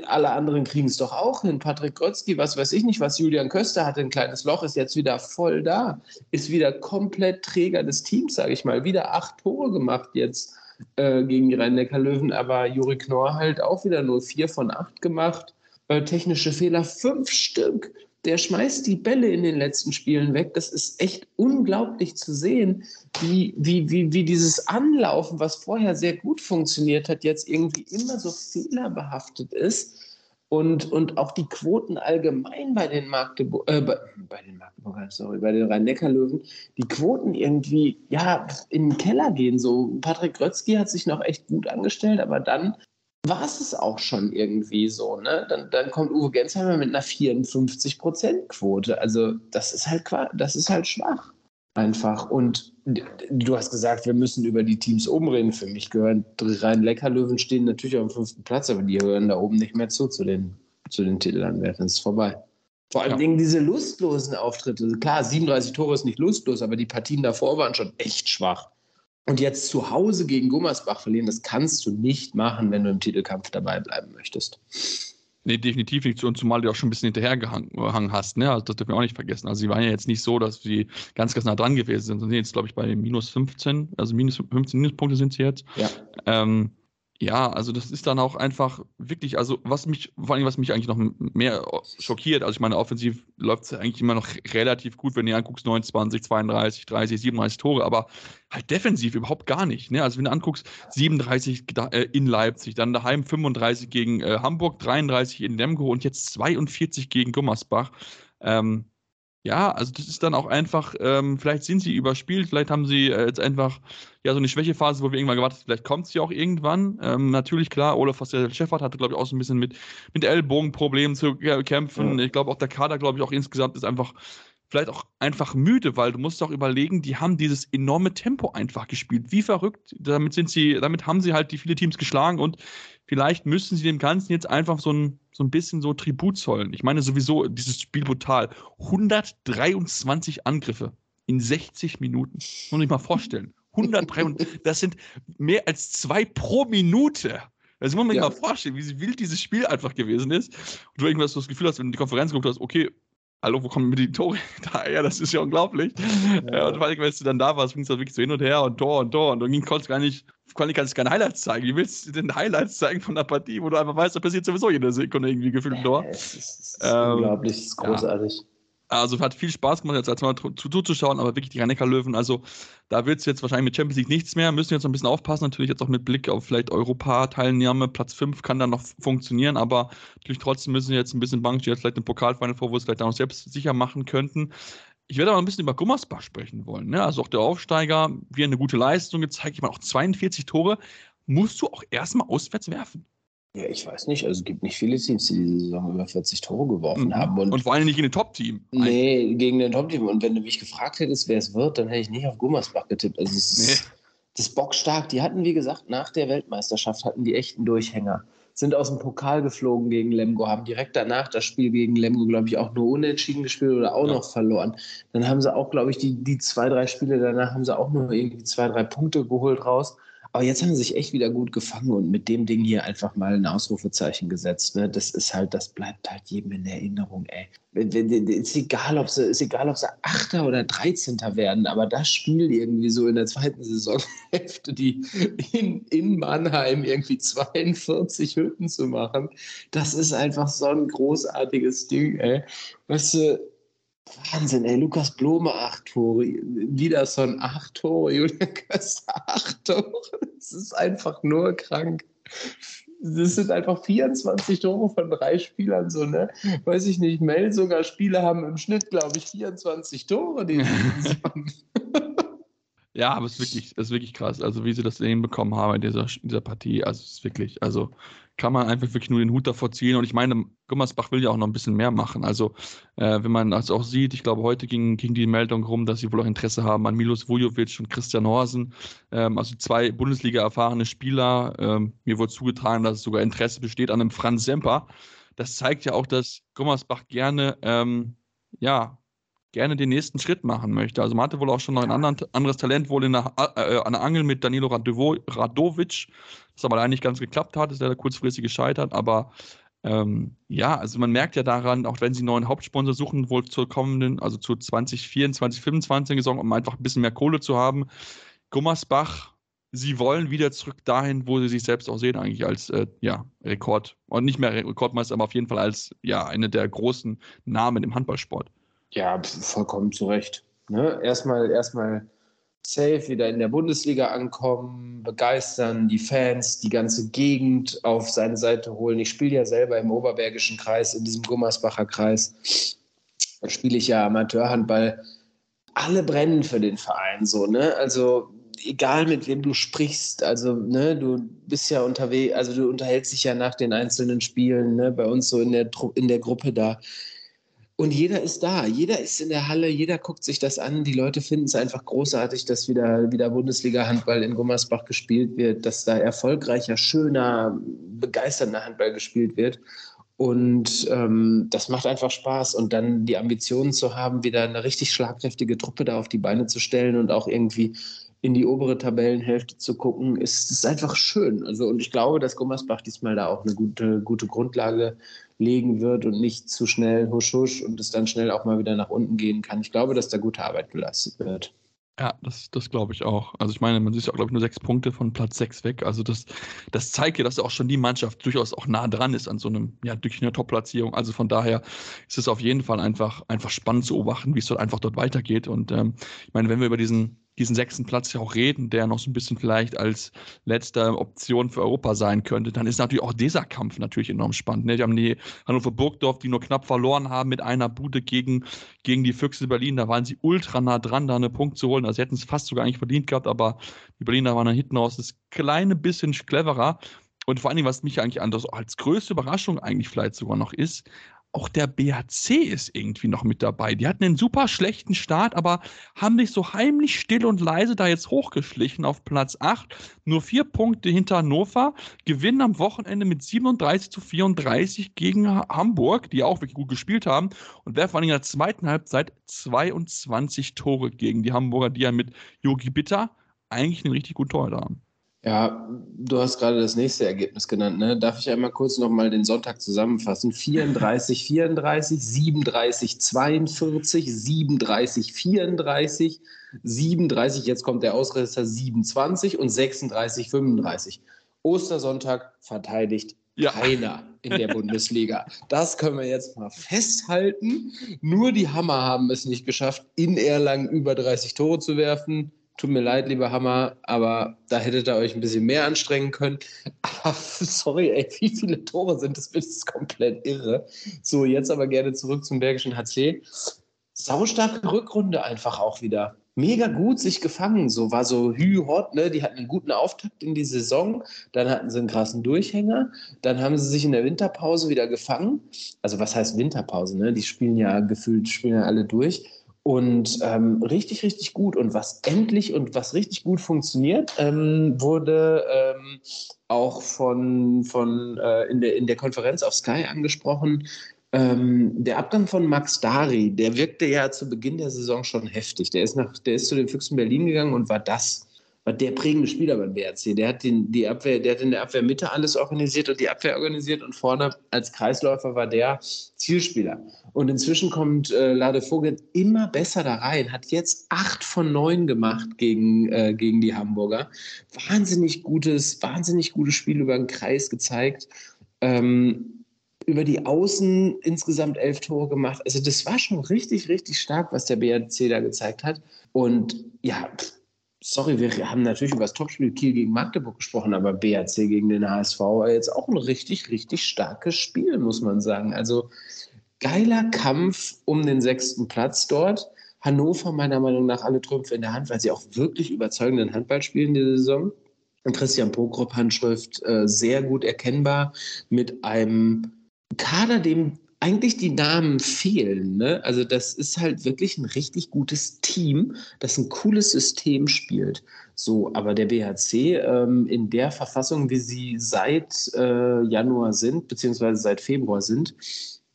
[SPEAKER 2] alle anderen kriegen es doch auch hin. Patrick Grötzky, was weiß ich nicht, was Julian Köster hatte, ein kleines Loch, ist jetzt wieder voll da. Ist wieder komplett Träger des Teams, sage ich mal. Wieder acht Tore gemacht jetzt äh, gegen die Rhein-Neckar-Löwen, aber Juri Knorr halt auch wieder nur vier von acht gemacht. Äh, technische Fehler fünf Stück der schmeißt die Bälle in den letzten Spielen weg. Das ist echt unglaublich zu sehen, wie, wie, wie, wie dieses Anlaufen, was vorher sehr gut funktioniert hat, jetzt irgendwie immer so fehlerbehaftet ist. Und, und auch die Quoten allgemein bei den Magdeburg, äh, bei, den Magdeburgern, sorry, bei den Rhein-Neckar-Löwen, die Quoten irgendwie, ja, in den Keller gehen. So, Patrick Grötzky hat sich noch echt gut angestellt, aber dann war es es auch schon irgendwie so. Ne? Dann, dann kommt Uwe Gensheimer mit einer 54%-Quote. Also das ist halt das ist halt schwach. Einfach. Und du hast gesagt, wir müssen über die Teams oben reden. Für mich gehören rein Leckerlöwen stehen natürlich auf dem fünften Platz, aber die gehören da oben nicht mehr zu, zu den, zu den Titelanwärtern. Es ist vorbei. Vor allem ja. diese lustlosen Auftritte. Klar, 37 Tore ist nicht lustlos, aber die Partien davor waren schon echt schwach. Und jetzt zu Hause gegen Gummersbach verlieren, das kannst du nicht machen, wenn du im Titelkampf dabei bleiben möchtest.
[SPEAKER 1] Nee, definitiv nicht. Und zumal du auch schon ein bisschen hinterhergehangen hast. Ne? Also das dürfen wir auch nicht vergessen. Also sie waren ja jetzt nicht so, dass sie ganz, ganz nah dran gewesen sind. Sie sind jetzt, glaube ich, bei minus 15, also minus 15 Minuspunkte sind sie jetzt. Ja. Ähm, ja, also das ist dann auch einfach wirklich, also was mich, vor allem was mich eigentlich noch mehr schockiert, also ich meine, offensiv läuft es eigentlich immer noch relativ gut, wenn du anguckst, 29, 32, 30, 37 Tore, aber halt defensiv überhaupt gar nicht. Ne? Also wenn du anguckst, 37 äh, in Leipzig, dann daheim 35 gegen äh, Hamburg, 33 in Lemgo und jetzt 42 gegen Gummersbach. Ähm, ja, also das ist dann auch einfach, ähm, vielleicht sind sie überspielt, vielleicht haben sie äh, jetzt einfach ja so eine Schwächephase, wo wir irgendwann gewartet haben, vielleicht kommt sie auch irgendwann. Ähm, natürlich, klar, Olaf Schäffert hatte, glaube ich, auch so ein bisschen mit, mit Ellbogenproblemen zu kämpfen. Ja. Ich glaube, auch der Kader, glaube ich, auch insgesamt ist einfach vielleicht auch einfach müde, weil du musst auch überlegen, die haben dieses enorme Tempo einfach gespielt. Wie verrückt. Damit sind sie, damit haben sie halt die viele Teams geschlagen und vielleicht müssen sie dem Ganzen jetzt einfach so ein, so ein bisschen so Tribut zollen. Ich meine sowieso, dieses Spiel brutal. 123 Angriffe in 60 Minuten. Muss ich mal vorstellen. 123, das sind mehr als zwei pro Minute. Das muss man sich ja. mal vorstellen, wie wild dieses Spiel einfach gewesen ist. Und du irgendwas so das Gefühl hast, wenn du die Konferenz geguckt hast, okay, hallo, wo kommen die Tore daher? Das ist ja unglaublich. Ja. Und vor allem, wenn du dann da warst, ging es halt wirklich so hin und her und Tor und Tor und dann konntest du gar nicht, kannst keine Highlights zeigen. Wie willst du denn Highlights zeigen von der Partie, wo du einfach weißt, da passiert sowieso jede Sekunde irgendwie gefühlt ein Tor? Ja,
[SPEAKER 2] es ist, es ist ähm, unglaublich, es ist großartig. Ja.
[SPEAKER 1] Also hat viel Spaß gemacht, jetzt als mal zuzuschauen, aber wirklich die rhein löwen also da wird es jetzt wahrscheinlich mit Champions League nichts mehr, müssen jetzt noch ein bisschen aufpassen, natürlich jetzt auch mit Blick auf vielleicht Europa-Teilnahme, Platz 5 kann dann noch funktionieren, aber natürlich trotzdem müssen jetzt ein bisschen Bank jetzt vielleicht im Pokalfinal vor, wo es vielleicht auch selbst sicher machen könnten. Ich werde aber ein bisschen über Gummersbach sprechen wollen. Ne? Also auch der Aufsteiger, wie eine gute Leistung gezeigt, ich meine auch 42 Tore, musst du auch erstmal auswärts werfen.
[SPEAKER 2] Ja, ich weiß nicht. Also es gibt nicht viele Teams, die diese Saison über 40 Tore geworfen mhm. haben.
[SPEAKER 1] Und, und vor allem nicht gegen ein Top-Team.
[SPEAKER 2] Nee, gegen ein Top-Team. Und wenn du mich gefragt hättest, wer es wird, dann hätte ich nicht auf Gummersbach getippt. Also es ist, nee. das ist bockstark. Die hatten, wie gesagt, nach der Weltmeisterschaft hatten die echten Durchhänger. Sind aus dem Pokal geflogen gegen Lemgo, haben direkt danach das Spiel gegen Lemgo, glaube ich, auch nur unentschieden gespielt oder auch ja. noch verloren. Dann haben sie auch, glaube ich, die, die zwei, drei Spiele danach haben sie auch nur irgendwie zwei, drei Punkte geholt raus. Aber jetzt haben sie sich echt wieder gut gefangen und mit dem Ding hier einfach mal ein Ausrufezeichen gesetzt. Ne? Das ist halt, das bleibt halt jedem in Erinnerung, ey. Ist egal, ob sie, ist egal, ob sie Achter oder Dreizehnter werden, aber das Spiel irgendwie so in der zweiten Saisonhälfte, die in, in Mannheim irgendwie 42 Hütten zu machen, das ist einfach so ein großartiges Ding, ey. Weißt du, Wahnsinn, ey. Lukas Blome, acht Tore. Wiederson, acht Tore. Julian Köster, acht Tore. Das ist einfach nur krank. Das sind einfach 24 Tore von drei Spielern, so, ne? Weiß ich nicht. Mel sogar Spiele haben im Schnitt, glaube ich, 24 Tore, die
[SPEAKER 1] Ja, aber es ist wirklich, es ist wirklich krass. Also, wie sie das hinbekommen haben in dieser, in dieser Partie. Also, es ist wirklich, also, kann man einfach wirklich nur den Hut davor ziehen. Und ich meine, Gummersbach will ja auch noch ein bisschen mehr machen. Also, äh, wenn man das auch sieht, ich glaube, heute ging, ging die Meldung rum, dass sie wohl auch Interesse haben an Milos Vujovic und Christian Horsen. Ähm, also zwei Bundesliga-erfahrene Spieler. Ähm, mir wurde zugetragen, dass es sogar Interesse besteht an einem Franz Semper. Das zeigt ja auch, dass Gummersbach gerne, ähm, ja, gerne den nächsten Schritt machen möchte. Also man hatte wohl auch schon noch ein anderen, anderes Talent, wohl in der, äh, an der Angel mit Danilo Radovic, das aber leider nicht ganz geklappt hat, ist leider kurzfristig gescheitert, aber ähm, ja, also man merkt ja daran, auch wenn sie einen neuen Hauptsponsor suchen, wohl zur kommenden, also zur 2024, 2025 Saison, um einfach ein bisschen mehr Kohle zu haben. Gummersbach, sie wollen wieder zurück dahin, wo sie sich selbst auch sehen, eigentlich als äh, ja, Rekord, und nicht mehr Rekordmeister, aber auf jeden Fall als ja, eine der großen Namen im Handballsport.
[SPEAKER 2] Ja, vollkommen zu Recht. Ne? Erstmal, erstmal safe wieder in der Bundesliga ankommen, begeistern, die Fans, die ganze Gegend auf seine Seite holen. Ich spiele ja selber im Oberbergischen Kreis, in diesem Gummersbacher Kreis. Da spiele ich ja Amateurhandball. Alle brennen für den Verein so, ne? Also egal mit wem du sprichst, also ne, du bist ja unterwegs, also du unterhältst dich ja nach den einzelnen Spielen, ne, bei uns so in der, in der Gruppe da. Und jeder ist da, jeder ist in der Halle, jeder guckt sich das an. Die Leute finden es einfach großartig, dass wieder, wieder Bundesliga-Handball in Gummersbach gespielt wird, dass da erfolgreicher, schöner, begeisternder Handball gespielt wird. Und ähm, das macht einfach Spaß. Und dann die Ambitionen zu haben, wieder eine richtig schlagkräftige Truppe da auf die Beine zu stellen und auch irgendwie in die obere Tabellenhälfte zu gucken, ist, ist einfach schön. Also, und ich glaube, dass Gummersbach diesmal da auch eine gute, gute Grundlage legen wird und nicht zu schnell husch husch und es dann schnell auch mal wieder nach unten gehen kann. Ich glaube, dass da gute Arbeit geleistet wird.
[SPEAKER 1] Ja, das, das glaube ich auch. Also ich meine, man sieht ja auch, glaube ich, nur sechs Punkte von Platz sechs weg. Also das, das zeigt ja, dass auch schon die Mannschaft durchaus auch nah dran ist an so einem, ja, durch eine Top-Platzierung. Also von daher ist es auf jeden Fall einfach, einfach spannend zu beobachten, wie es dort einfach dort weitergeht. Und ähm, ich meine, wenn wir über diesen diesen sechsten Platz ja auch reden, der noch so ein bisschen vielleicht als letzte Option für Europa sein könnte, dann ist natürlich auch dieser Kampf natürlich enorm spannend. Ne? Die haben die Hannover Burgdorf, die nur knapp verloren haben mit einer Bude gegen, gegen die Füchse Berlin. Da waren sie ultra nah dran, da einen Punkt zu holen. Also sie hätten es fast sogar eigentlich verdient gehabt, aber die Berliner waren dann hinten raus das kleine bisschen cleverer. Und vor allen Dingen, was mich eigentlich anders als größte Überraschung eigentlich vielleicht sogar noch ist, auch der BHC ist irgendwie noch mit dabei. Die hatten einen super schlechten Start, aber haben sich so heimlich still und leise da jetzt hochgeschlichen auf Platz 8. Nur vier Punkte hinter Hannover. Gewinnen am Wochenende mit 37 zu 34 gegen Hamburg, die auch wirklich gut gespielt haben. Und werfen in der zweiten Halbzeit 22 Tore gegen die Hamburger, die ja mit Yogi Bitter eigentlich einen richtig guten Torhüter haben.
[SPEAKER 2] Ja, du hast gerade das nächste Ergebnis genannt. Ne? Darf ich einmal kurz nochmal den Sonntag zusammenfassen? 34, 34, 37, 42, 37, 34, 37, jetzt kommt der Ausreißer 27 und 36, 35. Ostersonntag verteidigt ja. keiner in der Bundesliga. Das können wir jetzt mal festhalten. Nur die Hammer haben es nicht geschafft, in Erlangen über 30 Tore zu werfen. Tut mir leid, lieber Hammer, aber da hättet ihr euch ein bisschen mehr anstrengen können. Aber sorry, ey, wie viele Tore sind das? Ist komplett irre. So, jetzt aber gerne zurück zum Bergischen HC. Saustarke Rückrunde einfach auch wieder. Mega gut sich gefangen. So war so hü hot, ne? Die hatten einen guten Auftakt in die Saison. Dann hatten sie einen krassen Durchhänger. Dann haben sie sich in der Winterpause wieder gefangen. Also, was heißt Winterpause, ne? Die spielen ja gefühlt, spielen ja alle durch und ähm, richtig, richtig gut. Und was endlich und was richtig gut funktioniert, ähm, wurde ähm, auch von, von äh, in, der, in der Konferenz auf Sky angesprochen. Ähm, der Abgang von Max Dari, der wirkte ja zu Beginn der Saison schon heftig. Der ist, nach, der ist zu den Füchsen Berlin gegangen und war das war der prägende Spieler beim BRC. Der hat, den, die Abwehr, der hat in der Abwehrmitte alles organisiert und die Abwehr organisiert und vorne als Kreisläufer war der Zielspieler. Und inzwischen kommt äh, Lade Vogel immer besser da rein, hat jetzt acht von neun gemacht gegen, äh, gegen die Hamburger. Wahnsinnig gutes, wahnsinnig gutes Spiel über den Kreis gezeigt. Ähm, über die Außen insgesamt elf Tore gemacht. Also das war schon richtig, richtig stark, was der BRC da gezeigt hat. Und ja, sorry, wir haben natürlich über das Topspiel Kiel gegen Magdeburg gesprochen, aber BAC gegen den HSV war jetzt auch ein richtig, richtig starkes Spiel, muss man sagen. Also geiler Kampf um den sechsten Platz dort. Hannover meiner Meinung nach alle Trümpfe in der Hand, weil sie auch wirklich überzeugenden Handball spielen der Saison. Und Christian Pogrop Handschrift äh, sehr gut erkennbar mit einem Kader, dem eigentlich die Namen fehlen. Ne? Also das ist halt wirklich ein richtig gutes Team, das ein cooles System spielt. So, aber der BHC ähm, in der Verfassung, wie sie seit äh, Januar sind, beziehungsweise seit Februar sind,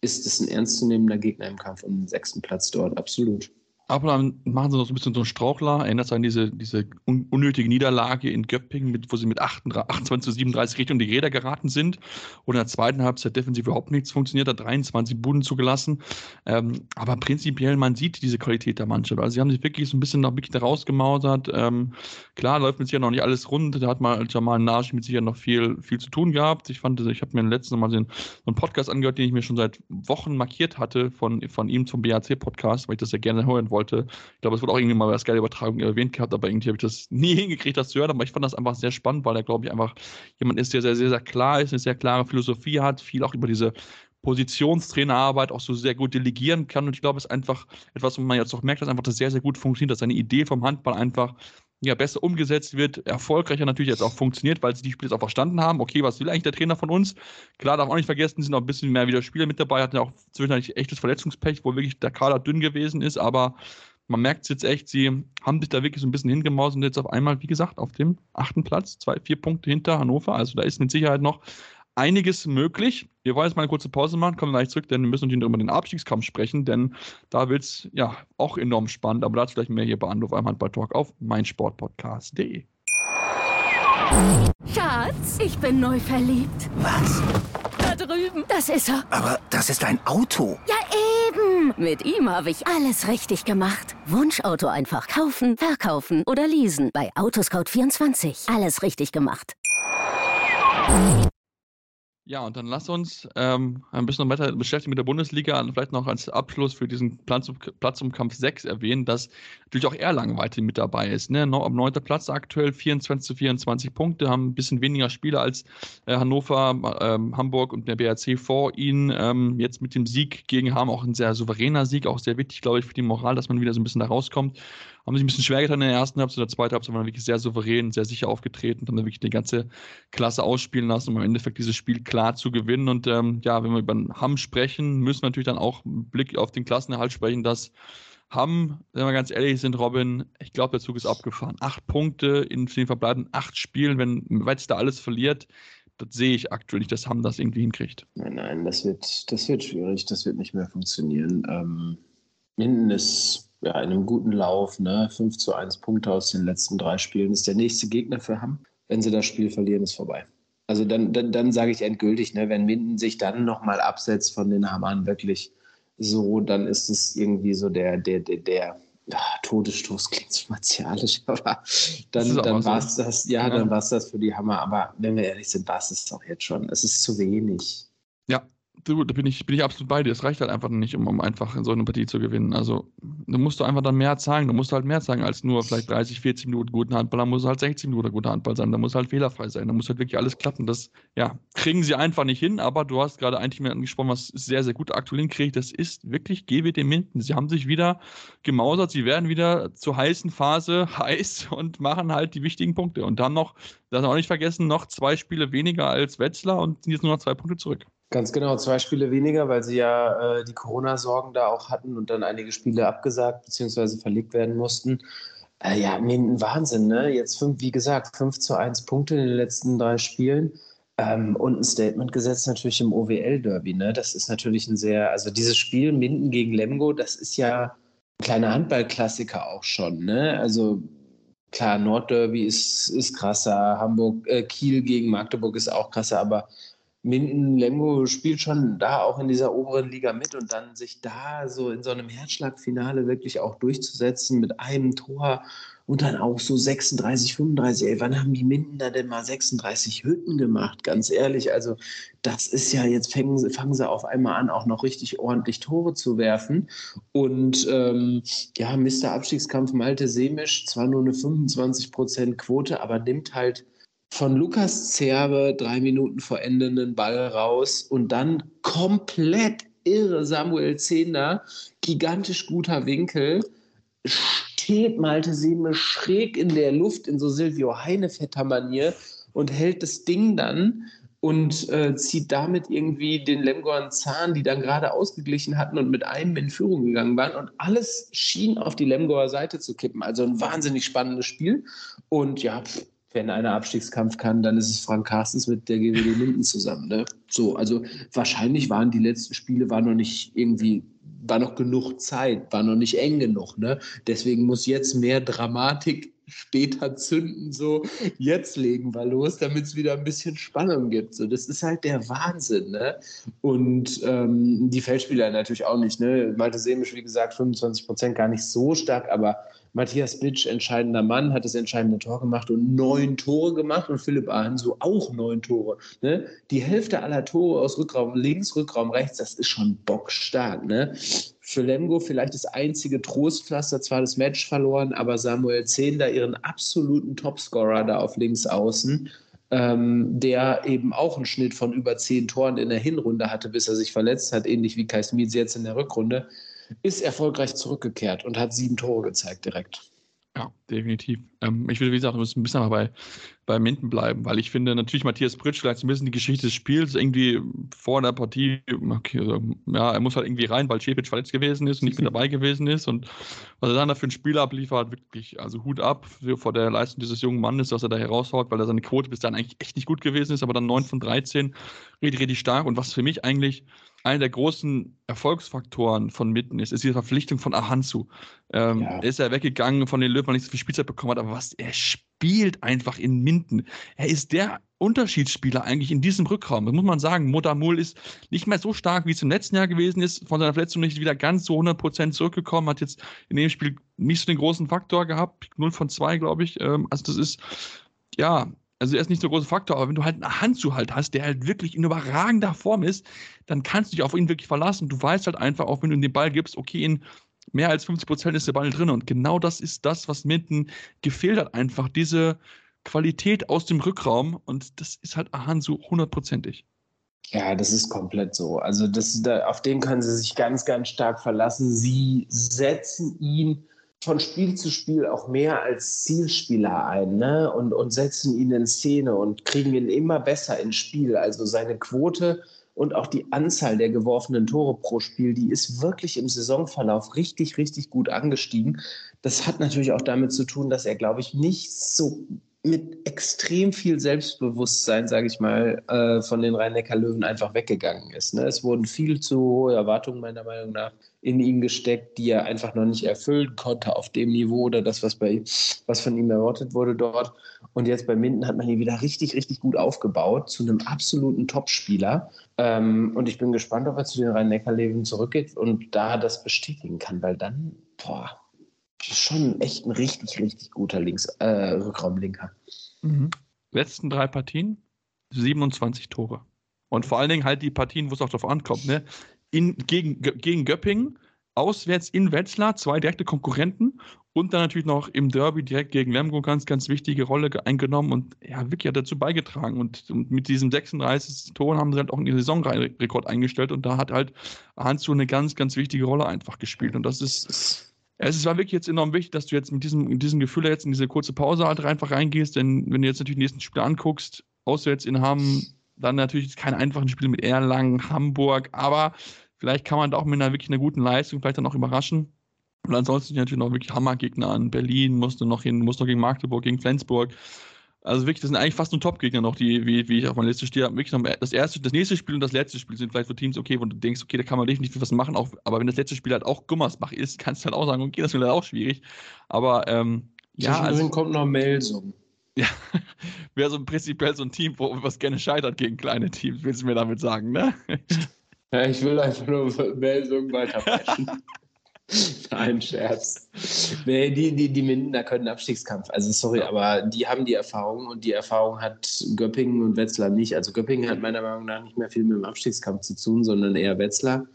[SPEAKER 2] ist es ein ernstzunehmender Gegner im Kampf um den sechsten Platz dort, absolut.
[SPEAKER 1] Aber dann machen sie noch so ein bisschen so einen Strauchler. Erinnert sich an diese, diese un unnötige Niederlage in Göppingen, mit, wo sie mit 28 zu 37 Richtung die Räder geraten sind. Und in der zweiten Halbzeit defensiv überhaupt nichts funktioniert, hat 23 Buden zugelassen. Ähm, aber prinzipiell, man sieht diese Qualität der Mannschaft. Also sie haben sich wirklich so ein bisschen noch wirklich rausgemausert. Ähm, klar, läuft mit sich ja noch nicht alles rund. Da hat mal Jamal Nash mit sich ja noch viel, viel zu tun gehabt. Ich fand, ich habe mir letzten Mal so einen Podcast angehört, den ich mir schon seit Wochen markiert hatte von, von ihm zum BAC-Podcast, weil ich das ja gerne hören wollte wollte. Ich glaube, es wurde auch irgendwie mal bei der Sky-Übertragung erwähnt gehabt, aber irgendwie habe ich das nie hingekriegt, das zu hören. Aber ich fand das einfach sehr spannend, weil er, glaube ich, einfach jemand ist, der sehr, sehr, sehr klar ist, eine sehr klare Philosophie hat, viel auch über diese Positionstrainerarbeit auch so sehr gut delegieren kann. Und ich glaube, es ist einfach etwas, wo man jetzt auch merkt, dass einfach das sehr, sehr gut funktioniert, dass seine Idee vom Handball einfach ja, besser umgesetzt wird, erfolgreicher natürlich jetzt auch funktioniert, weil sie die Spiele jetzt auch verstanden haben. Okay, was will eigentlich der Trainer von uns? Klar, darf man auch nicht vergessen, sind noch ein bisschen mehr wieder Spieler mit dabei, hatten ja auch zwischendurch echtes Verletzungspech, wo wirklich der Kader dünn gewesen ist, aber man merkt es jetzt echt, sie haben sich da wirklich so ein bisschen hingemaust und jetzt auf einmal, wie gesagt, auf dem achten Platz, zwei, vier Punkte hinter Hannover. Also da ist mit Sicherheit noch einiges möglich. Wir wollen jetzt mal eine kurze Pause machen, kommen gleich zurück, denn wir müssen natürlich über den Abstiegskampf sprechen, denn da wird es ja auch enorm spannend, aber dazu vielleicht mehr hier bei Anruf einmal bei Talk auf meinsportpodcast.de.
[SPEAKER 3] Schatz, ich bin neu verliebt.
[SPEAKER 4] Was?
[SPEAKER 3] Da drüben. Das ist er.
[SPEAKER 4] Aber das ist ein Auto.
[SPEAKER 3] Ja, eben. Mit ihm habe ich alles richtig gemacht. Wunschauto einfach kaufen, verkaufen oder leasen. Bei Autoscout24. Alles richtig gemacht.
[SPEAKER 1] Ja, und dann lass uns ähm, ein bisschen weiter beschäftigen mit der Bundesliga und vielleicht noch als Abschluss für diesen Platz, Platz um Kampf 6 erwähnen, dass natürlich auch Erlangen weiterhin mit dabei ist. Ne? Am neunten Platz aktuell 24 zu 24 Punkte, haben ein bisschen weniger Spieler als äh, Hannover, ähm, Hamburg und der BRC vor ihnen. Ähm, jetzt mit dem Sieg gegen haben auch ein sehr souveräner Sieg, auch sehr wichtig, glaube ich, für die Moral, dass man wieder so ein bisschen da rauskommt haben sich ein bisschen schwer getan in der ersten Halbzeit, in der zweiten Halbzeit waren wirklich sehr souverän, sehr sicher aufgetreten, haben dann wirklich die ganze Klasse ausspielen lassen, um im Endeffekt dieses Spiel klar zu gewinnen. Und ähm, ja, wenn wir über Hamm sprechen, müssen wir natürlich dann auch einen Blick auf den Klassenerhalt sprechen, dass Hamm, wenn wir ganz ehrlich sind, Robin, ich glaube, der Zug ist abgefahren. Acht Punkte in den verbleibenden acht Spielen, wenn Weiz da alles verliert, das sehe ich aktuell nicht, dass Hamm das irgendwie hinkriegt.
[SPEAKER 2] Nein, nein, das wird, das wird schwierig, das wird nicht mehr funktionieren. Ähm, Minden ist ja, in einem guten Lauf, ne? 5 zu 1 Punkte aus den letzten drei Spielen, ist der nächste Gegner für Hamm. Wenn sie das Spiel verlieren, ist vorbei. Also dann, dann, dann sage ich endgültig, ne, wenn Minden sich dann nochmal absetzt von den Hammern wirklich so, dann ist es irgendwie so der, der, der, der ja, Todesstoß klingt so martialisch, aber dann, dann war es das, ja, ja. dann war es das für die Hammer. Aber wenn wir ehrlich sind, war es es auch jetzt schon. Es ist zu wenig.
[SPEAKER 1] Du, da bin ich, bin ich absolut bei dir. Es reicht halt einfach nicht, um, um einfach in so eine Partie zu gewinnen. Also, du musst du einfach dann mehr zeigen. Du musst halt mehr zeigen als nur vielleicht 30, 40 Minuten guten Handball. Da muss halt 60 Minuten guter Handball sein. Da muss halt fehlerfrei sein. Da muss halt wirklich alles klappen. Das, ja, kriegen sie einfach nicht hin. Aber du hast gerade eigentlich mir angesprochen, was sehr, sehr gut aktuell hinkriegt. Das ist wirklich GWD Minden. Sie haben sich wieder gemausert. Sie werden wieder zur heißen Phase heiß und machen halt die wichtigen Punkte. Und dann noch, das auch nicht vergessen, noch zwei Spiele weniger als Wetzlar und sind jetzt nur noch zwei Punkte zurück.
[SPEAKER 2] Ganz genau, zwei Spiele weniger, weil sie ja äh, die Corona-Sorgen da auch hatten und dann einige Spiele abgesagt bzw. verlegt werden mussten. Äh, ja, ein Wahnsinn, ne? Jetzt fünf, wie gesagt, 5 zu 1 Punkte in den letzten drei Spielen. Ähm, und ein Statement gesetzt natürlich im OWL-Derby, ne? Das ist natürlich ein sehr, also dieses Spiel Minden gegen Lemgo, das ist ja ein kleiner Handballklassiker auch schon, ne? Also klar, Nordderby ist, ist krasser, Hamburg, äh, Kiel gegen Magdeburg ist auch krasser, aber Minden Lemgo spielt schon da auch in dieser oberen Liga mit und dann sich da so in so einem Herzschlagfinale wirklich auch durchzusetzen mit einem Tor und dann auch so 36, 35. Ey, wann haben die Mindener denn mal 36 Hütten gemacht? Ganz ehrlich, also das ist ja, jetzt fangen sie, fangen sie auf einmal an, auch noch richtig ordentlich Tore zu werfen. Und ähm, ja, Mr. Abstiegskampf Malte Semisch, zwar nur eine 25% Quote, aber nimmt halt von Lukas Zerbe drei Minuten vor Ende einen Ball raus und dann komplett irre Samuel Zehnder, gigantisch guter Winkel, steht Malte Sieme schräg in der Luft in so Silvio Heinefetter Manier und hält das Ding dann und äh, zieht damit irgendwie den Lemgorn Zahn, die dann gerade ausgeglichen hatten und mit einem in Führung gegangen waren. Und alles schien auf die Lemgoer Seite zu kippen. Also ein wahnsinnig spannendes Spiel. Und ja, pff, wenn einer Abstiegskampf kann, dann ist es Frank Carstens mit der GWD Linden zusammen. Ne? So, also wahrscheinlich waren die letzten Spiele war noch nicht irgendwie, war noch genug Zeit, war noch nicht eng genug. Ne? Deswegen muss jetzt mehr Dramatik später zünden, so jetzt legen wir los, damit es wieder ein bisschen Spannung gibt. So, das ist halt der Wahnsinn. Ne? Und ähm, die Feldspieler natürlich auch nicht. Ne? Malte Semisch, wie gesagt, 25 Prozent gar nicht so stark, aber Matthias Bitsch, entscheidender Mann, hat das entscheidende Tor gemacht und neun Tore gemacht und Philipp Ahenso auch neun Tore. Ne? Die Hälfte aller Tore aus Rückraum links, Rückraum rechts, das ist schon bockstark. Ne? Für Lemgo vielleicht das einzige Trostpflaster, zwar das Match verloren, aber Samuel Zehnder, ihren absoluten Topscorer da auf links außen, ähm, der eben auch einen Schnitt von über zehn Toren in der Hinrunde hatte, bis er sich verletzt hat, ähnlich wie Kai Smietz jetzt in der Rückrunde ist erfolgreich zurückgekehrt und hat sieben Tore gezeigt direkt.
[SPEAKER 1] Ja, definitiv. Ähm, ich würde, wie gesagt, ein bisschen bei, bei Minden bleiben, weil ich finde, natürlich Matthias Pritsch vielleicht ein bisschen die Geschichte des Spiels irgendwie vor der Partie, okay, also, ja, er muss halt irgendwie rein, weil Cepic verletzt gewesen ist und nicht mit dabei gewesen ist und was er dann da für ein Spiel abliefert, wirklich, also Hut ab vor der Leistung dieses jungen Mannes, was er da heraushaut, weil er seine Quote bis dahin eigentlich echt nicht gut gewesen ist, aber dann 9 von 13, richtig, richtig stark und was für mich eigentlich einer der großen Erfolgsfaktoren von Mitten ist, ist die Verpflichtung von Ahansu. Ähm, ja. Ist er weggegangen von den Löwen, weil er nicht so viel Spielzeit bekommen hat, aber was er spielt einfach in Minden. Er ist der Unterschiedsspieler eigentlich in diesem Rückraum. Das muss man sagen. Modamul ist nicht mehr so stark, wie es im letzten Jahr gewesen ist. Von seiner Verletzung nicht wieder ganz so 100% zurückgekommen. Hat jetzt in dem Spiel nicht so den großen Faktor gehabt. 0 von 2, glaube ich. Ähm, also das ist, ja, also er ist nicht so ein großer Faktor, aber wenn du halt einen Handschuh halt hast, der halt wirklich in überragender Form ist, dann kannst du dich auf ihn wirklich verlassen. Du weißt halt einfach, auch wenn du ihm den Ball gibst, okay, in mehr als 50 Prozent ist der Ball drin. Und genau das ist das, was Minden gefehlt hat, einfach diese Qualität aus dem Rückraum. Und das ist halt Ahansu hundertprozentig.
[SPEAKER 2] Ja, das ist komplett so. Also das, da, auf den können sie sich ganz, ganz stark verlassen. Sie setzen ihn von Spiel zu Spiel auch mehr als Zielspieler ein ne? und, und setzen ihn in Szene und kriegen ihn immer besser ins Spiel. Also seine Quote und auch die Anzahl der geworfenen Tore pro Spiel, die ist wirklich im Saisonverlauf richtig, richtig gut angestiegen. Das hat natürlich auch damit zu tun, dass er, glaube ich, nicht so mit extrem viel Selbstbewusstsein, sage ich mal, äh, von den Rhein-Neckar-Löwen einfach weggegangen ist. Ne? Es wurden viel zu hohe Erwartungen meiner Meinung nach in ihn gesteckt, die er einfach noch nicht erfüllen konnte auf dem Niveau oder das, was, bei, was von ihm erwartet wurde dort. Und jetzt bei Minden hat man ihn wieder richtig, richtig gut aufgebaut zu einem absoluten Topspieler. Ähm, und ich bin gespannt, ob er zu den Rhein-Neckar-Löwen zurückgeht und da das bestätigen kann, weil dann, boah, schon echt ein richtig, richtig guter Links, äh, Rückraumlinker.
[SPEAKER 1] Mhm. Letzten drei Partien 27 Tore. Und vor allen Dingen halt die Partien, wo es auch darauf ankommt, ne? In, gegen, gegen Göppingen, auswärts in Wetzlar, zwei direkte Konkurrenten und dann natürlich noch im Derby direkt gegen Lemgo ganz, ganz wichtige Rolle eingenommen und ja, wirklich hat dazu beigetragen. Und, und mit diesem 36 Toren haben sie halt auch einen Saisonrekord eingestellt und da hat halt Hansu eine ganz, ganz wichtige Rolle einfach gespielt. Und das ist es war wirklich jetzt enorm wichtig, dass du jetzt mit diesem, diesem Gefühl jetzt in diese kurze Pause halt einfach reingehst, denn wenn du jetzt natürlich die nächsten Spiele anguckst, auswärts in Hamm, dann natürlich keine einfachen Spiele mit Erlangen, Hamburg, aber vielleicht kann man da auch mit einer wirklich einer guten Leistung vielleicht dann auch überraschen. Und ansonsten natürlich noch wirklich Hammergegner an Berlin, musst du noch hin, musst noch gegen Magdeburg, gegen Flensburg. Also wirklich, das sind eigentlich fast nur Top-Gegner noch, die, wie, wie ich auf meiner Liste stehe. Wirklich noch das erste, das nächste Spiel und das letzte Spiel sind vielleicht so Teams, okay, wo du denkst, okay, da kann man definitiv was machen, auch, aber wenn das letzte Spiel halt auch Gummersbach ist, kannst du halt auch sagen, okay, das wird halt auch schwierig. Aber ähm, ja.
[SPEAKER 2] Also, kommt noch Melsung.
[SPEAKER 1] Ja, wäre so prinzipiell so ein Team, wo was gerne scheitert gegen kleine Teams, willst du mir damit sagen, ne?
[SPEAKER 2] Ja, ich will einfach nur Melsung weiterbrechen. Ein Scherz. Nee, die, die, die Mindener können Abstiegskampf. Also sorry, aber die haben die Erfahrung und die Erfahrung hat Göppingen und Wetzlar nicht. Also Göppingen hat meiner Meinung nach nicht mehr viel mit dem Abstiegskampf zu tun, sondern eher Wetzlar.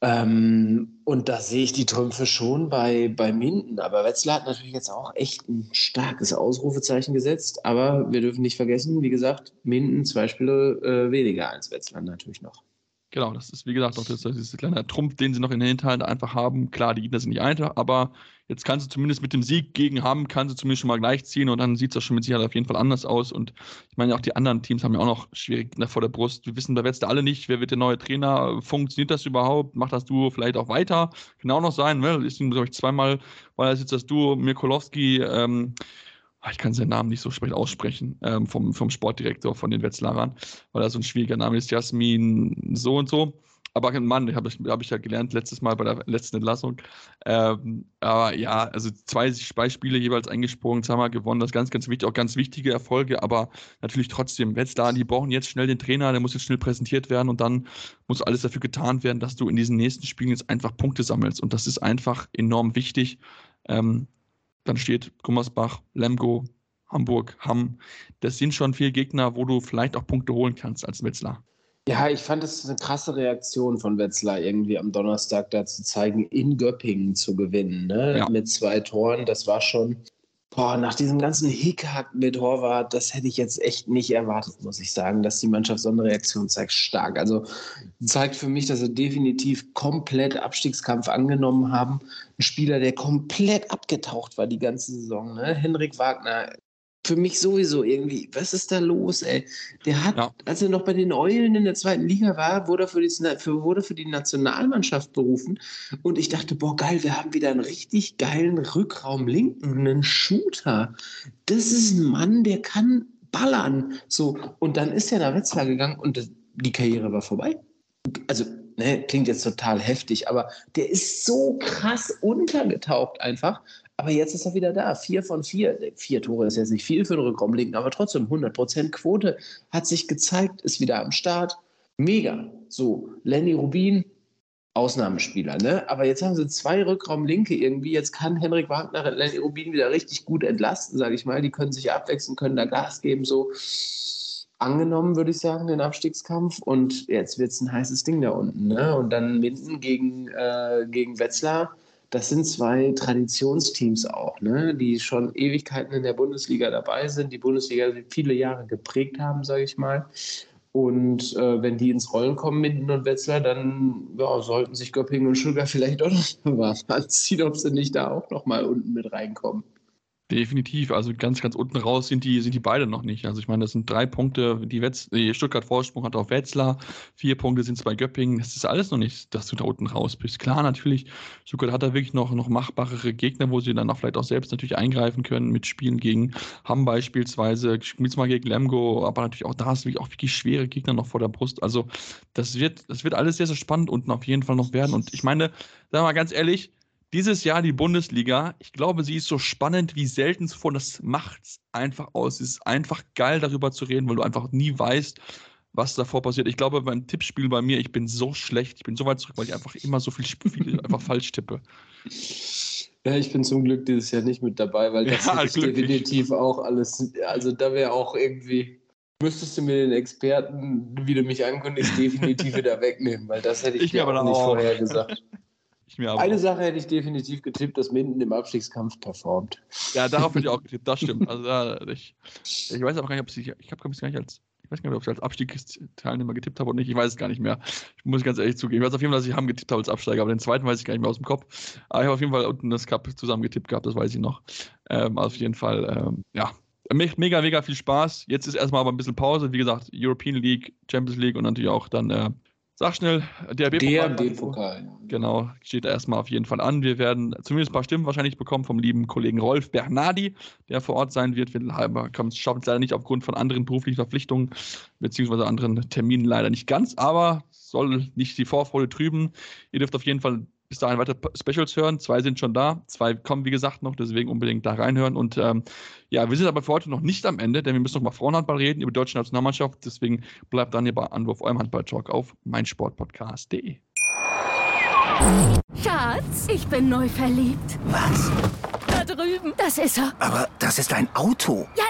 [SPEAKER 2] Ähm, und da sehe ich die Trümpfe schon bei, bei Minden. Aber Wetzlar hat natürlich jetzt auch echt ein starkes Ausrufezeichen gesetzt. Aber wir dürfen nicht vergessen, wie gesagt, Minden zwei Spiele äh, weniger als Wetzlar natürlich noch.
[SPEAKER 1] Genau, das ist wie gesagt auch das, das ist kleine Trumpf, den sie noch in den Hinterhand einfach haben. Klar, die Gegner sind nicht einfach, aber jetzt kannst du zumindest mit dem Sieg gegen haben, kannst du zumindest schon mal gleichziehen und dann sieht es schon mit Sicherheit auf jeden Fall anders aus. Und ich meine, auch die anderen Teams haben ja auch noch schwierige Gegner vor der Brust. Wir wissen bei Wetzlar alle nicht, wer wird der neue Trainer, funktioniert das überhaupt, macht das Duo vielleicht auch weiter? Kann auch noch sein, ne? Ist, glaube ich, zweimal, weil das jetzt das Duo Mirkolowski, ähm, ich kann seinen Namen nicht so schlecht aussprechen, ähm, vom, vom Sportdirektor von den Wetzlarern, weil er so ein schwieriger Name ist, Jasmin so und so. Aber Mann, habe ich, hab ich ja gelernt letztes Mal bei der letzten Entlassung. Ähm, aber ja, also zwei, zwei Spiele jeweils eingesprungen, zweimal gewonnen, das ist ganz, ganz wichtig, auch ganz wichtige Erfolge, aber natürlich trotzdem, Wetzlar, die brauchen jetzt schnell den Trainer, der muss jetzt schnell präsentiert werden und dann muss alles dafür getan werden, dass du in diesen nächsten Spielen jetzt einfach Punkte sammelst. Und das ist einfach enorm wichtig. Ähm, dann steht Gummersbach, Lemgo, Hamburg, Hamm. Das sind schon vier Gegner, wo du vielleicht auch Punkte holen kannst als Wetzlar.
[SPEAKER 2] Ja, ich fand es eine krasse Reaktion von Wetzlar, irgendwie am Donnerstag da zu zeigen, in Göppingen zu gewinnen, ne? Ja. mit zwei Toren. Das war schon Boah, nach diesem ganzen Hickhack mit Horvath, das hätte ich jetzt echt nicht erwartet, muss ich sagen, dass die Mannschaft so eine Reaktion zeigt. Stark. Also zeigt für mich, dass sie definitiv komplett Abstiegskampf angenommen haben. Ein Spieler, der komplett abgetaucht war die ganze Saison. Ne? Henrik Wagner für mich sowieso irgendwie, was ist da los, ey? Der hat, ja. als er noch bei den Eulen in der zweiten Liga war, wurde er für die, für, wurde für die Nationalmannschaft berufen. Und ich dachte, boah, geil, wir haben wieder einen richtig geilen Rückraum linken, einen Shooter. Das ist ein Mann, der kann ballern. So, und dann ist er nach Wetzlar gegangen und das, die Karriere war vorbei. Also, ne, klingt jetzt total heftig, aber der ist so krass untergetaucht einfach. Aber jetzt ist er wieder da. Vier von vier. Vier Tore ist jetzt nicht viel für den Rückraumlinken, aber trotzdem 100% Quote hat sich gezeigt, ist wieder am Start. Mega. So, Lenny Rubin, Ausnahmespieler, ne? Aber jetzt haben sie zwei Rückraumlinke irgendwie. Jetzt kann Henrik Wagner Lenny Rubin wieder richtig gut entlasten, sage ich mal. Die können sich abwechseln, können da Gas geben, so angenommen, würde ich sagen, den Abstiegskampf. Und jetzt wird es ein heißes Ding da unten. Ne? Und dann Minden gegen, äh, gegen Wetzlar das sind zwei Traditionsteams auch, ne, die schon Ewigkeiten in der Bundesliga dabei sind, die Bundesliga viele Jahre geprägt haben, sage ich mal. Und äh, wenn die ins Rollen kommen, Minden und Wetzlar, dann ja, sollten sich Göppingen und Sugar vielleicht auch noch mal anziehen, ob sie nicht da auch noch mal unten mit reinkommen.
[SPEAKER 1] Definitiv. Also ganz, ganz unten raus sind die, sind die beide noch nicht. Also ich meine, das sind drei Punkte, die, Wetz, die Stuttgart Vorsprung hat auf Wetzlar, vier Punkte sind es bei Göppingen. Das ist alles noch nicht, dass du da unten raus bist. Klar, natürlich, Stuttgart hat da wirklich noch, noch machbarere Gegner, wo sie dann auch vielleicht auch selbst natürlich eingreifen können mit Spielen gegen Hamm beispielsweise, spielst mal gegen Lemgo, aber natürlich auch da hast du auch wirklich schwere Gegner noch vor der Brust. Also das wird, das wird alles sehr, sehr spannend unten auf jeden Fall noch werden. Und ich meine, sagen wir mal ganz ehrlich, dieses Jahr die Bundesliga, ich glaube, sie ist so spannend wie selten zuvor. Das macht es einfach aus. Es ist einfach geil, darüber zu reden, weil du einfach nie weißt, was davor passiert. Ich glaube, beim Tippspiel bei mir, ich bin so schlecht, ich bin so weit zurück, weil ich einfach immer so viel Spiele einfach falsch tippe.
[SPEAKER 2] Ja, ich bin zum Glück dieses Jahr nicht mit dabei, weil das ja, ist definitiv auch alles. Also da wäre auch irgendwie, müsstest du mir den Experten, wie du mich ankündigst, definitiv wieder wegnehmen, weil das hätte ich, ich dir aber nicht vorher gesagt. Eine Sache hätte ich definitiv getippt, dass Minden im Abstiegskampf performt.
[SPEAKER 1] Ja, darauf hätte ich auch getippt, das stimmt. Also, ja, ich, ich weiß aber gar nicht, ob ich, ich habe gar nicht als, ich weiß gar nicht, ob ich als Abstiegsteilnehmer getippt habe oder nicht. Ich weiß es gar nicht mehr. Ich muss ganz ehrlich zugeben. Ich weiß auf jeden Fall, dass ich Hamm getippt habe als Absteiger, aber den zweiten weiß ich gar nicht mehr aus dem Kopf. Aber ich habe auf jeden Fall unten das Cup zusammen getippt gehabt, das weiß ich noch. Ähm, auf jeden Fall, ähm, ja, mega, mega viel Spaß. Jetzt ist erstmal aber ein bisschen Pause. Wie gesagt, European League, Champions League und natürlich auch dann äh, Sag schnell,
[SPEAKER 2] DRB-Pokal. DRB-Pokal.
[SPEAKER 1] Genau, steht erstmal auf jeden Fall an. Wir werden zumindest ein paar Stimmen wahrscheinlich bekommen vom lieben Kollegen Rolf Bernardi, der vor Ort sein wird. Wir schaffen es leider nicht aufgrund von anderen beruflichen Verpflichtungen, beziehungsweise anderen Terminen leider nicht ganz, aber soll nicht die Vorfreude trüben. Ihr dürft auf jeden Fall bis dahin weiter Specials hören. Zwei sind schon da, zwei kommen, wie gesagt, noch, deswegen unbedingt da reinhören. Und ähm, ja, wir sind aber für heute noch nicht am Ende, denn wir müssen noch mal Frauenhandball reden, über die deutsche Nationalmannschaft. Deswegen bleibt dann hier bei Anwurf eurem Handball-Talk auf meinsportpodcast.de.
[SPEAKER 3] Schatz, ich bin neu verliebt.
[SPEAKER 4] Was?
[SPEAKER 3] Da drüben. Das ist er.
[SPEAKER 4] Aber das ist ein Auto.
[SPEAKER 3] Ja,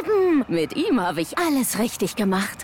[SPEAKER 3] eben. Mit ihm habe ich alles richtig gemacht.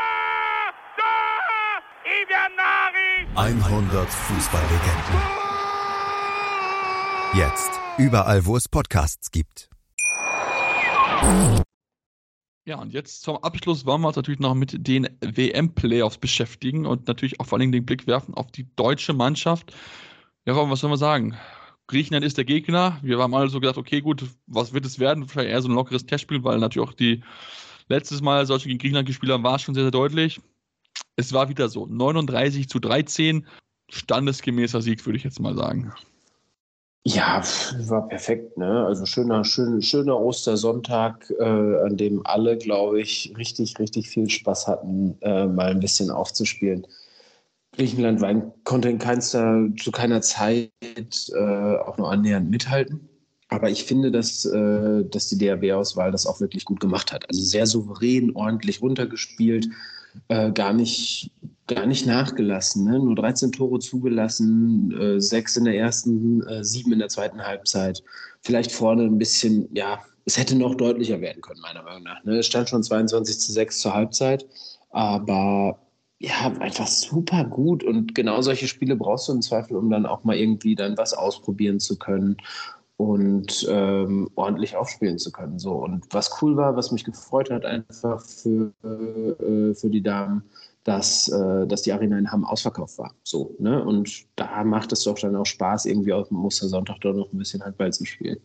[SPEAKER 5] 100 Fußballlegenden. Jetzt. Überall, wo es Podcasts gibt.
[SPEAKER 1] Ja, und jetzt zum Abschluss wollen wir uns natürlich noch mit den WM-Playoffs beschäftigen und natürlich auch vor allem den Blick werfen auf die deutsche Mannschaft. Ja, was sollen wir sagen? Griechenland ist der Gegner. Wir haben alle so gedacht, okay, gut, was wird es werden? Vielleicht eher so ein lockeres Testspiel, weil natürlich auch die letztes Mal solche gegen Griechenland gespielt haben, war es schon sehr, sehr deutlich. Es war wieder so. 39 zu 13. Standesgemäßer Sieg, würde ich jetzt mal sagen.
[SPEAKER 2] Ja, war perfekt, ne? Also schöner, schön, schöner Ostersonntag, äh, an dem alle, glaube ich, richtig, richtig viel Spaß hatten, äh, mal ein bisschen aufzuspielen. Griechenland war, konnte in keinster, zu keiner Zeit äh, auch nur annähernd mithalten. Aber ich finde, dass, äh, dass die DRB-Auswahl das auch wirklich gut gemacht hat. Also sehr souverän, ordentlich runtergespielt, äh, gar, nicht, gar nicht nachgelassen. Ne? Nur 13 Tore zugelassen, äh, sechs in der ersten, äh, sieben in der zweiten Halbzeit. Vielleicht vorne ein bisschen, ja, es hätte noch deutlicher werden können, meiner Meinung nach. Ne? Es stand schon 22 zu 6 zur Halbzeit, aber ja, einfach super gut. Und genau solche Spiele brauchst du im Zweifel, um dann auch mal irgendwie dann was ausprobieren zu können und ähm, ordentlich aufspielen zu können. So. Und was cool war, was mich gefreut hat, einfach für, äh, für die Damen, dass, äh, dass die Arena in Hamm ausverkauft war. So, ne? Und da macht es doch dann auch Spaß, irgendwie auf dem Mustersonntag doch noch ein bisschen Handball zu spielen.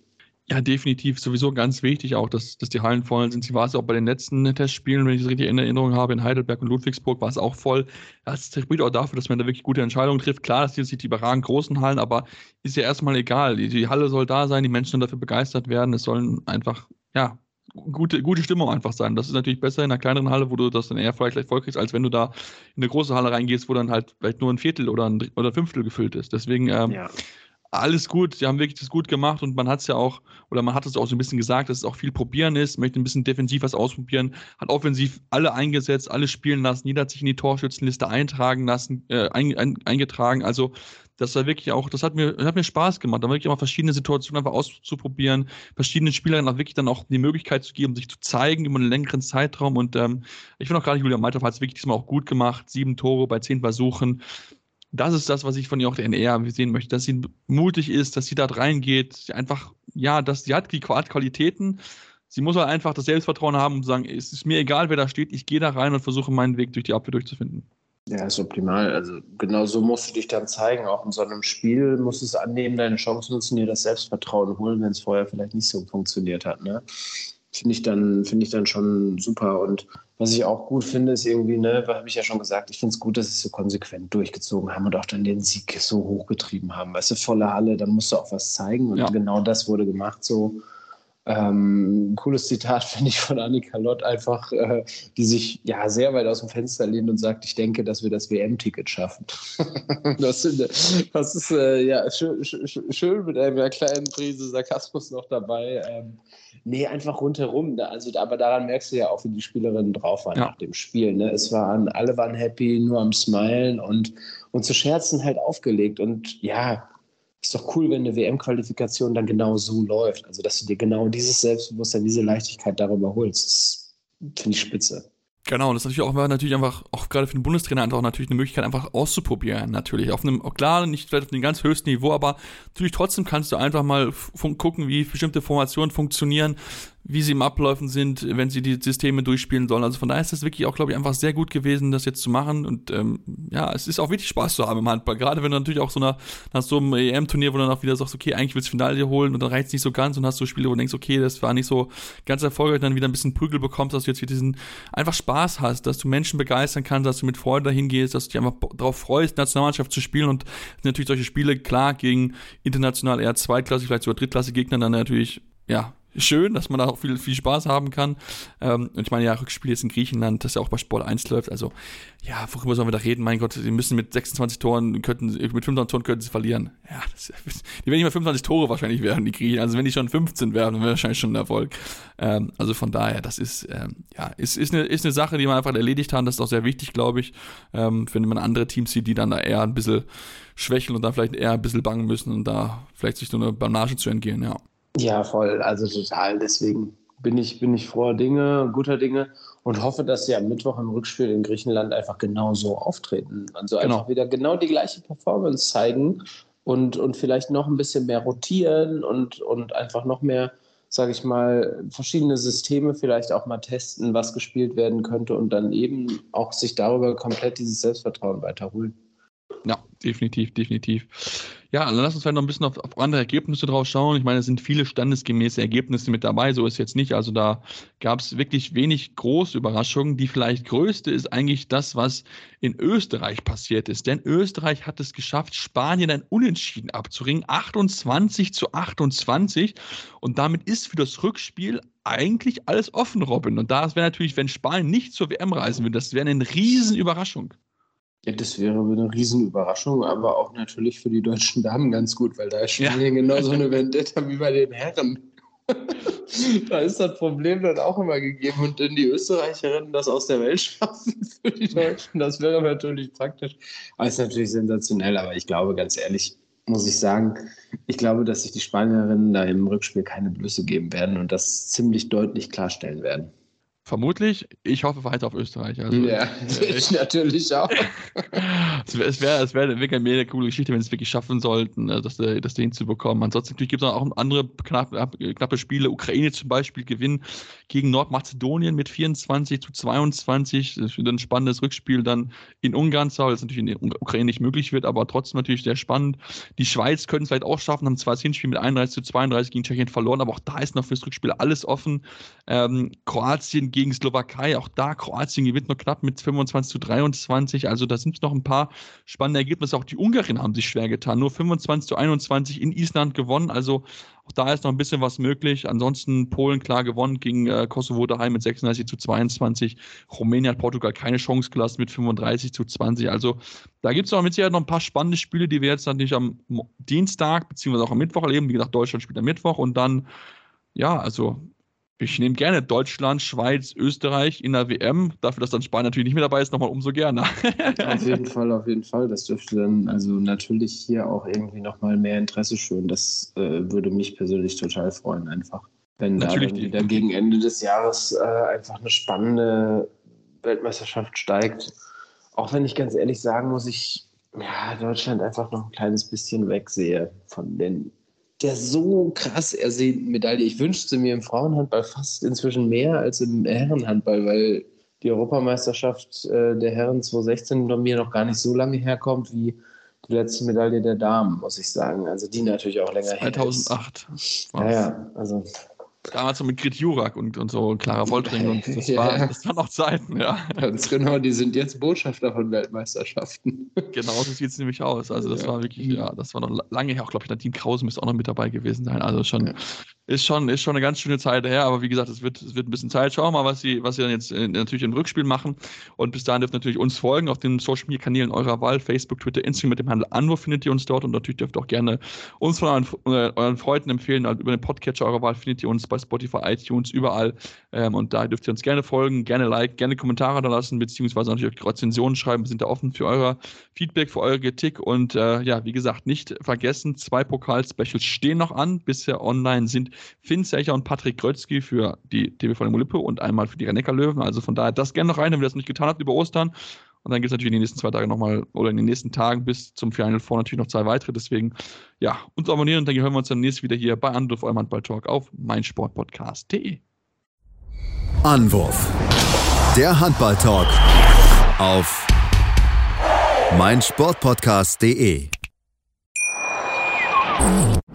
[SPEAKER 1] Ja, definitiv. Sowieso ganz wichtig auch, dass, dass die Hallen voll sind. Sie war es auch bei den letzten Testspielen, wenn ich es richtig in Erinnerung habe, in Heidelberg und Ludwigsburg war es auch voll. Das spricht auch dafür, dass man da wirklich gute Entscheidungen trifft. Klar, das sind die überragend großen Hallen, aber ist ja erstmal egal. Die, die Halle soll da sein, die Menschen sollen dafür begeistert werden. Es sollen einfach, ja, gute, gute Stimmung einfach sein. Das ist natürlich besser in einer kleineren Halle, wo du das dann eher vielleicht voll kriegst, als wenn du da in eine große Halle reingehst, wo dann halt vielleicht nur ein Viertel oder ein, oder Fünftel gefüllt ist. Deswegen, ähm, ja alles gut, sie haben wirklich das gut gemacht und man hat es ja auch, oder man hat es auch so ein bisschen gesagt, dass es auch viel probieren ist, möchte ein bisschen defensiv was ausprobieren, hat offensiv alle eingesetzt, alle spielen lassen, jeder hat sich in die Torschützenliste eintragen lassen, äh, ein, ein, eingetragen, also das war wirklich auch, das hat mir, das hat mir Spaß gemacht, da wirklich immer verschiedene Situationen einfach auszuprobieren, verschiedenen Spielern auch wirklich dann auch die Möglichkeit zu geben, sich zu zeigen über einen längeren Zeitraum. Und ähm, ich finde auch gerade Julian Malthoff hat es wirklich diesmal auch gut gemacht, sieben Tore bei zehn Versuchen, das ist das, was ich von ihr auch der NR sehen möchte, dass sie mutig ist, dass sie da reingeht, sie einfach, ja, dass sie hat die Qualitäten. Sie muss halt einfach das Selbstvertrauen haben und sagen, es ist mir egal, wer da steht, ich gehe da rein und versuche meinen Weg durch die Abwehr durchzufinden.
[SPEAKER 2] Ja, ist optimal. Also genau so musst du dich dann zeigen. Auch in so einem Spiel musst du es annehmen, deine Chance nutzen, dir das Selbstvertrauen holen, wenn es vorher vielleicht nicht so funktioniert hat. Ne? Finde ich, dann, find ich dann schon super. Und was ich auch gut finde, ist irgendwie, ne, habe ich ja schon gesagt, ich finde es gut, dass sie so konsequent durchgezogen haben und auch dann den Sieg so hochgetrieben haben. Weißt du, volle Halle, dann musst du auch was zeigen und ja. genau das wurde gemacht so. Ähm, cooles Zitat finde ich von Annika Lott einfach, äh, die sich ja sehr weit aus dem Fenster lehnt und sagt, ich denke, dass wir das WM-Ticket schaffen. das, das, ist äh, ja schön, schön, mit einer kleinen Prise Sarkasmus noch dabei. Ähm, Nee, einfach rundherum. Also, aber daran merkst du ja auch, wie die Spielerinnen drauf waren ja. nach dem Spiel. Ne? Es waren, alle waren happy, nur am Smilen und, und zu Scherzen halt aufgelegt. Und ja, ist doch cool, wenn eine WM-Qualifikation dann genau so läuft. Also, dass du dir genau dieses Selbstbewusstsein, diese Leichtigkeit darüber holst. Das finde ich spitze.
[SPEAKER 1] Genau, und das ist natürlich auch, natürlich einfach, auch gerade für den Bundestrainer einfach natürlich eine Möglichkeit, einfach auszuprobieren, natürlich. Auf einem, klar, nicht vielleicht auf einem ganz höchsten Niveau, aber natürlich trotzdem kannst du einfach mal gucken, wie bestimmte Formationen funktionieren, wie sie im Abläufen sind, wenn sie die Systeme durchspielen sollen. Also von daher ist das wirklich auch, glaube ich, einfach sehr gut gewesen, das jetzt zu machen. Und ähm, ja, es ist auch wirklich Spaß zu haben im Handball. Gerade wenn du natürlich auch so nach, nach so einem EM-Turnier, wo du dann auch wieder sagst, okay, eigentlich willst du Finale holen und dann reicht es nicht so ganz und hast so Spiele, wo du denkst, okay, das war nicht so ganz erfolgreich, dann wieder ein bisschen Prügel bekommst, dass du jetzt wieder diesen einfach Spaß hast, dass du Menschen begeistern kannst, dass du mit Freude dahin gehst, dass du dich einfach darauf freust, Nationalmannschaft zu spielen und natürlich solche Spiele, klar, gegen international eher zweitklassig, vielleicht sogar drittklassige Gegner dann natürlich ja, schön, dass man da auch viel, viel Spaß haben kann. Ähm, und ich meine, ja, Rückspiel jetzt in Griechenland, das ja auch bei Sport 1 läuft. Also, ja, worüber sollen wir da reden? Mein Gott, sie müssen mit 26 Toren, könnten, mit 25 Toren könnten sie verlieren. Ja, das, die werden nicht mehr 25 Tore wahrscheinlich werden, die Griechen. Also, wenn die schon 15 wären, dann wäre wahrscheinlich schon ein Erfolg. Ähm, also, von daher, das ist, ähm, ja, ist, ist, eine, ist eine Sache, die man einfach erledigt hat. Das ist auch sehr wichtig, glaube ich. Ähm, wenn man andere Teams sieht, die dann da eher ein bisschen schwächeln und dann vielleicht eher ein bisschen bangen müssen und da vielleicht sich so eine Banage zu entgehen, ja.
[SPEAKER 2] Ja, voll. Also total. Deswegen bin ich, bin ich froher Dinge, guter Dinge und hoffe, dass sie am Mittwoch im Rückspiel in Griechenland einfach genau so auftreten. Also genau. einfach wieder genau die gleiche Performance zeigen und, und vielleicht noch ein bisschen mehr rotieren und, und einfach noch mehr, sage ich mal, verschiedene Systeme vielleicht auch mal testen, was gespielt werden könnte und dann eben auch sich darüber komplett dieses Selbstvertrauen weiterholen.
[SPEAKER 1] Ja, definitiv, definitiv. Ja, dann lass uns vielleicht noch ein bisschen auf, auf, andere Ergebnisse drauf schauen. Ich meine, es sind viele standesgemäße Ergebnisse mit dabei, so ist jetzt nicht. Also da gab es wirklich wenig große Überraschungen. Die vielleicht größte ist eigentlich das, was in Österreich passiert ist. Denn Österreich hat es geschafft, Spanien ein Unentschieden abzuringen, 28 zu 28. Und damit ist für das Rückspiel eigentlich alles offen, Robin. Und das wäre natürlich, wenn Spanien nicht zur WM reisen würde, das wäre eine Riesenüberraschung.
[SPEAKER 2] Ja, das wäre eine Riesenüberraschung, aber auch natürlich für die deutschen Damen ganz gut, weil da ist Spanien ja. genauso eine Vendetta wie bei den Herren. da ist das Problem dann auch immer gegeben und dann die Österreicherinnen das aus der Welt schaffen für die Deutschen, das wäre natürlich praktisch. Aber ist natürlich sensationell, aber ich glaube, ganz ehrlich, muss ich sagen, ich glaube, dass sich die Spanierinnen da im Rückspiel keine Blüsse geben werden und das ziemlich deutlich klarstellen werden.
[SPEAKER 1] Vermutlich. Ich hoffe weiter auf Österreich. Also,
[SPEAKER 2] ja, äh, ich natürlich auch.
[SPEAKER 1] es wäre es wär wirklich eine coole Geschichte, wenn sie es wirklich schaffen sollten, äh, das, das Ding zu bekommen. Ansonsten gibt es auch andere knappe, knappe Spiele. Ukraine zum Beispiel gewinnt gegen Nordmazedonien mit 24 zu 22. Das wird ein spannendes Rückspiel dann in Ungarn weil es natürlich in der Ukraine nicht möglich wird, aber trotzdem natürlich sehr spannend. Die Schweiz können es vielleicht auch schaffen, haben zwar das Hinspiel mit 31 zu 32 gegen Tschechien verloren, aber auch da ist noch fürs Rückspiel alles offen. Ähm, Kroatien gegen Slowakei. Auch da Kroatien gewinnt noch knapp mit 25 zu 23. Also da sind noch ein paar spannende Ergebnisse. Auch die Ungarn haben sich schwer getan. Nur 25 zu 21 in Island gewonnen. Also auch da ist noch ein bisschen was möglich. Ansonsten Polen klar gewonnen gegen äh, Kosovo daheim mit 36 zu 22. Rumänien hat Portugal keine Chance gelassen mit 35 zu 20. Also da gibt es noch mit Sicherheit noch ein paar spannende Spiele, die wir jetzt natürlich am Dienstag beziehungsweise auch am Mittwoch erleben. Wie gesagt, Deutschland spielt am Mittwoch und dann ja, also ich nehme gerne Deutschland, Schweiz, Österreich in der WM. Dafür, dass dann Spanien natürlich nicht mehr dabei ist, nochmal umso gerne.
[SPEAKER 2] auf jeden Fall, auf jeden Fall. Das dürfte dann also natürlich hier auch irgendwie nochmal mehr Interesse schön. Das äh, würde mich persönlich total freuen, einfach. Wenn natürlich da wieder gegen Ende des Jahres äh, einfach eine spannende Weltmeisterschaft steigt. Auch wenn ich ganz ehrlich sagen muss, ich ja, Deutschland einfach noch ein kleines bisschen wegsehe von den der so krass ersehnten Medaille. Ich wünschte mir im Frauenhandball fast inzwischen mehr als im Herrenhandball, weil die Europameisterschaft äh, der Herren 2016 bei mir noch gar nicht so lange herkommt wie die letzte Medaille der Damen, muss ich sagen. Also die natürlich auch länger
[SPEAKER 1] 2008.
[SPEAKER 2] her. 2008. Ja, ja, also
[SPEAKER 1] Damals so mit Grit Jurak und, und so Clara Woltring und das, ja. war, das waren auch Zeiten, ja.
[SPEAKER 2] Ganz genau, die sind jetzt Botschafter von Weltmeisterschaften.
[SPEAKER 1] Genau so sieht es nämlich aus. Also das ja. war wirklich, ja, das war noch lange her, auch glaube ich, Nadine Krause müsste auch noch mit dabei gewesen sein. Also schon, ja. Ist schon, ist schon eine ganz schöne Zeit her, aber wie gesagt, es wird, es wird ein bisschen Zeit. Schauen wir mal, was sie, was sie dann jetzt äh, natürlich im Rückspiel machen. Und bis dahin dürft ihr natürlich uns folgen auf den Social Media Kanälen eurer Wahl, Facebook, Twitter, Instagram mit dem Handel Anwurf findet ihr uns dort und natürlich dürft ihr auch gerne uns von euren, äh, euren Freunden empfehlen. Also über den Podcatcher eurer Wahl findet ihr uns bei Spotify, iTunes, überall. Ähm, und da dürft ihr uns gerne folgen, gerne liken, gerne Kommentare da lassen, beziehungsweise natürlich auch Rezensionen schreiben. Wir sind da offen für euer Feedback, für eure Kritik. Und äh, ja, wie gesagt, nicht vergessen, zwei Pokal-Specials stehen noch an. Bisher online sind Finn Secher und Patrick Krötzky für die TV von Lippe und einmal für die Rennecker Löwen. Also von daher das gerne noch rein, wenn ihr das nicht getan habt über Ostern. Und dann gibt es natürlich in den nächsten zwei Tagen nochmal, oder in den nächsten Tagen bis zum Final Four natürlich noch zwei weitere. Deswegen, ja, uns abonnieren und dann hören wir uns dann nächstes wieder hier bei Anruf eurem Handball-Talk auf meinsportpodcast.de.
[SPEAKER 5] Anwurf. Der Handball-Talk auf meinsportpodcast.de.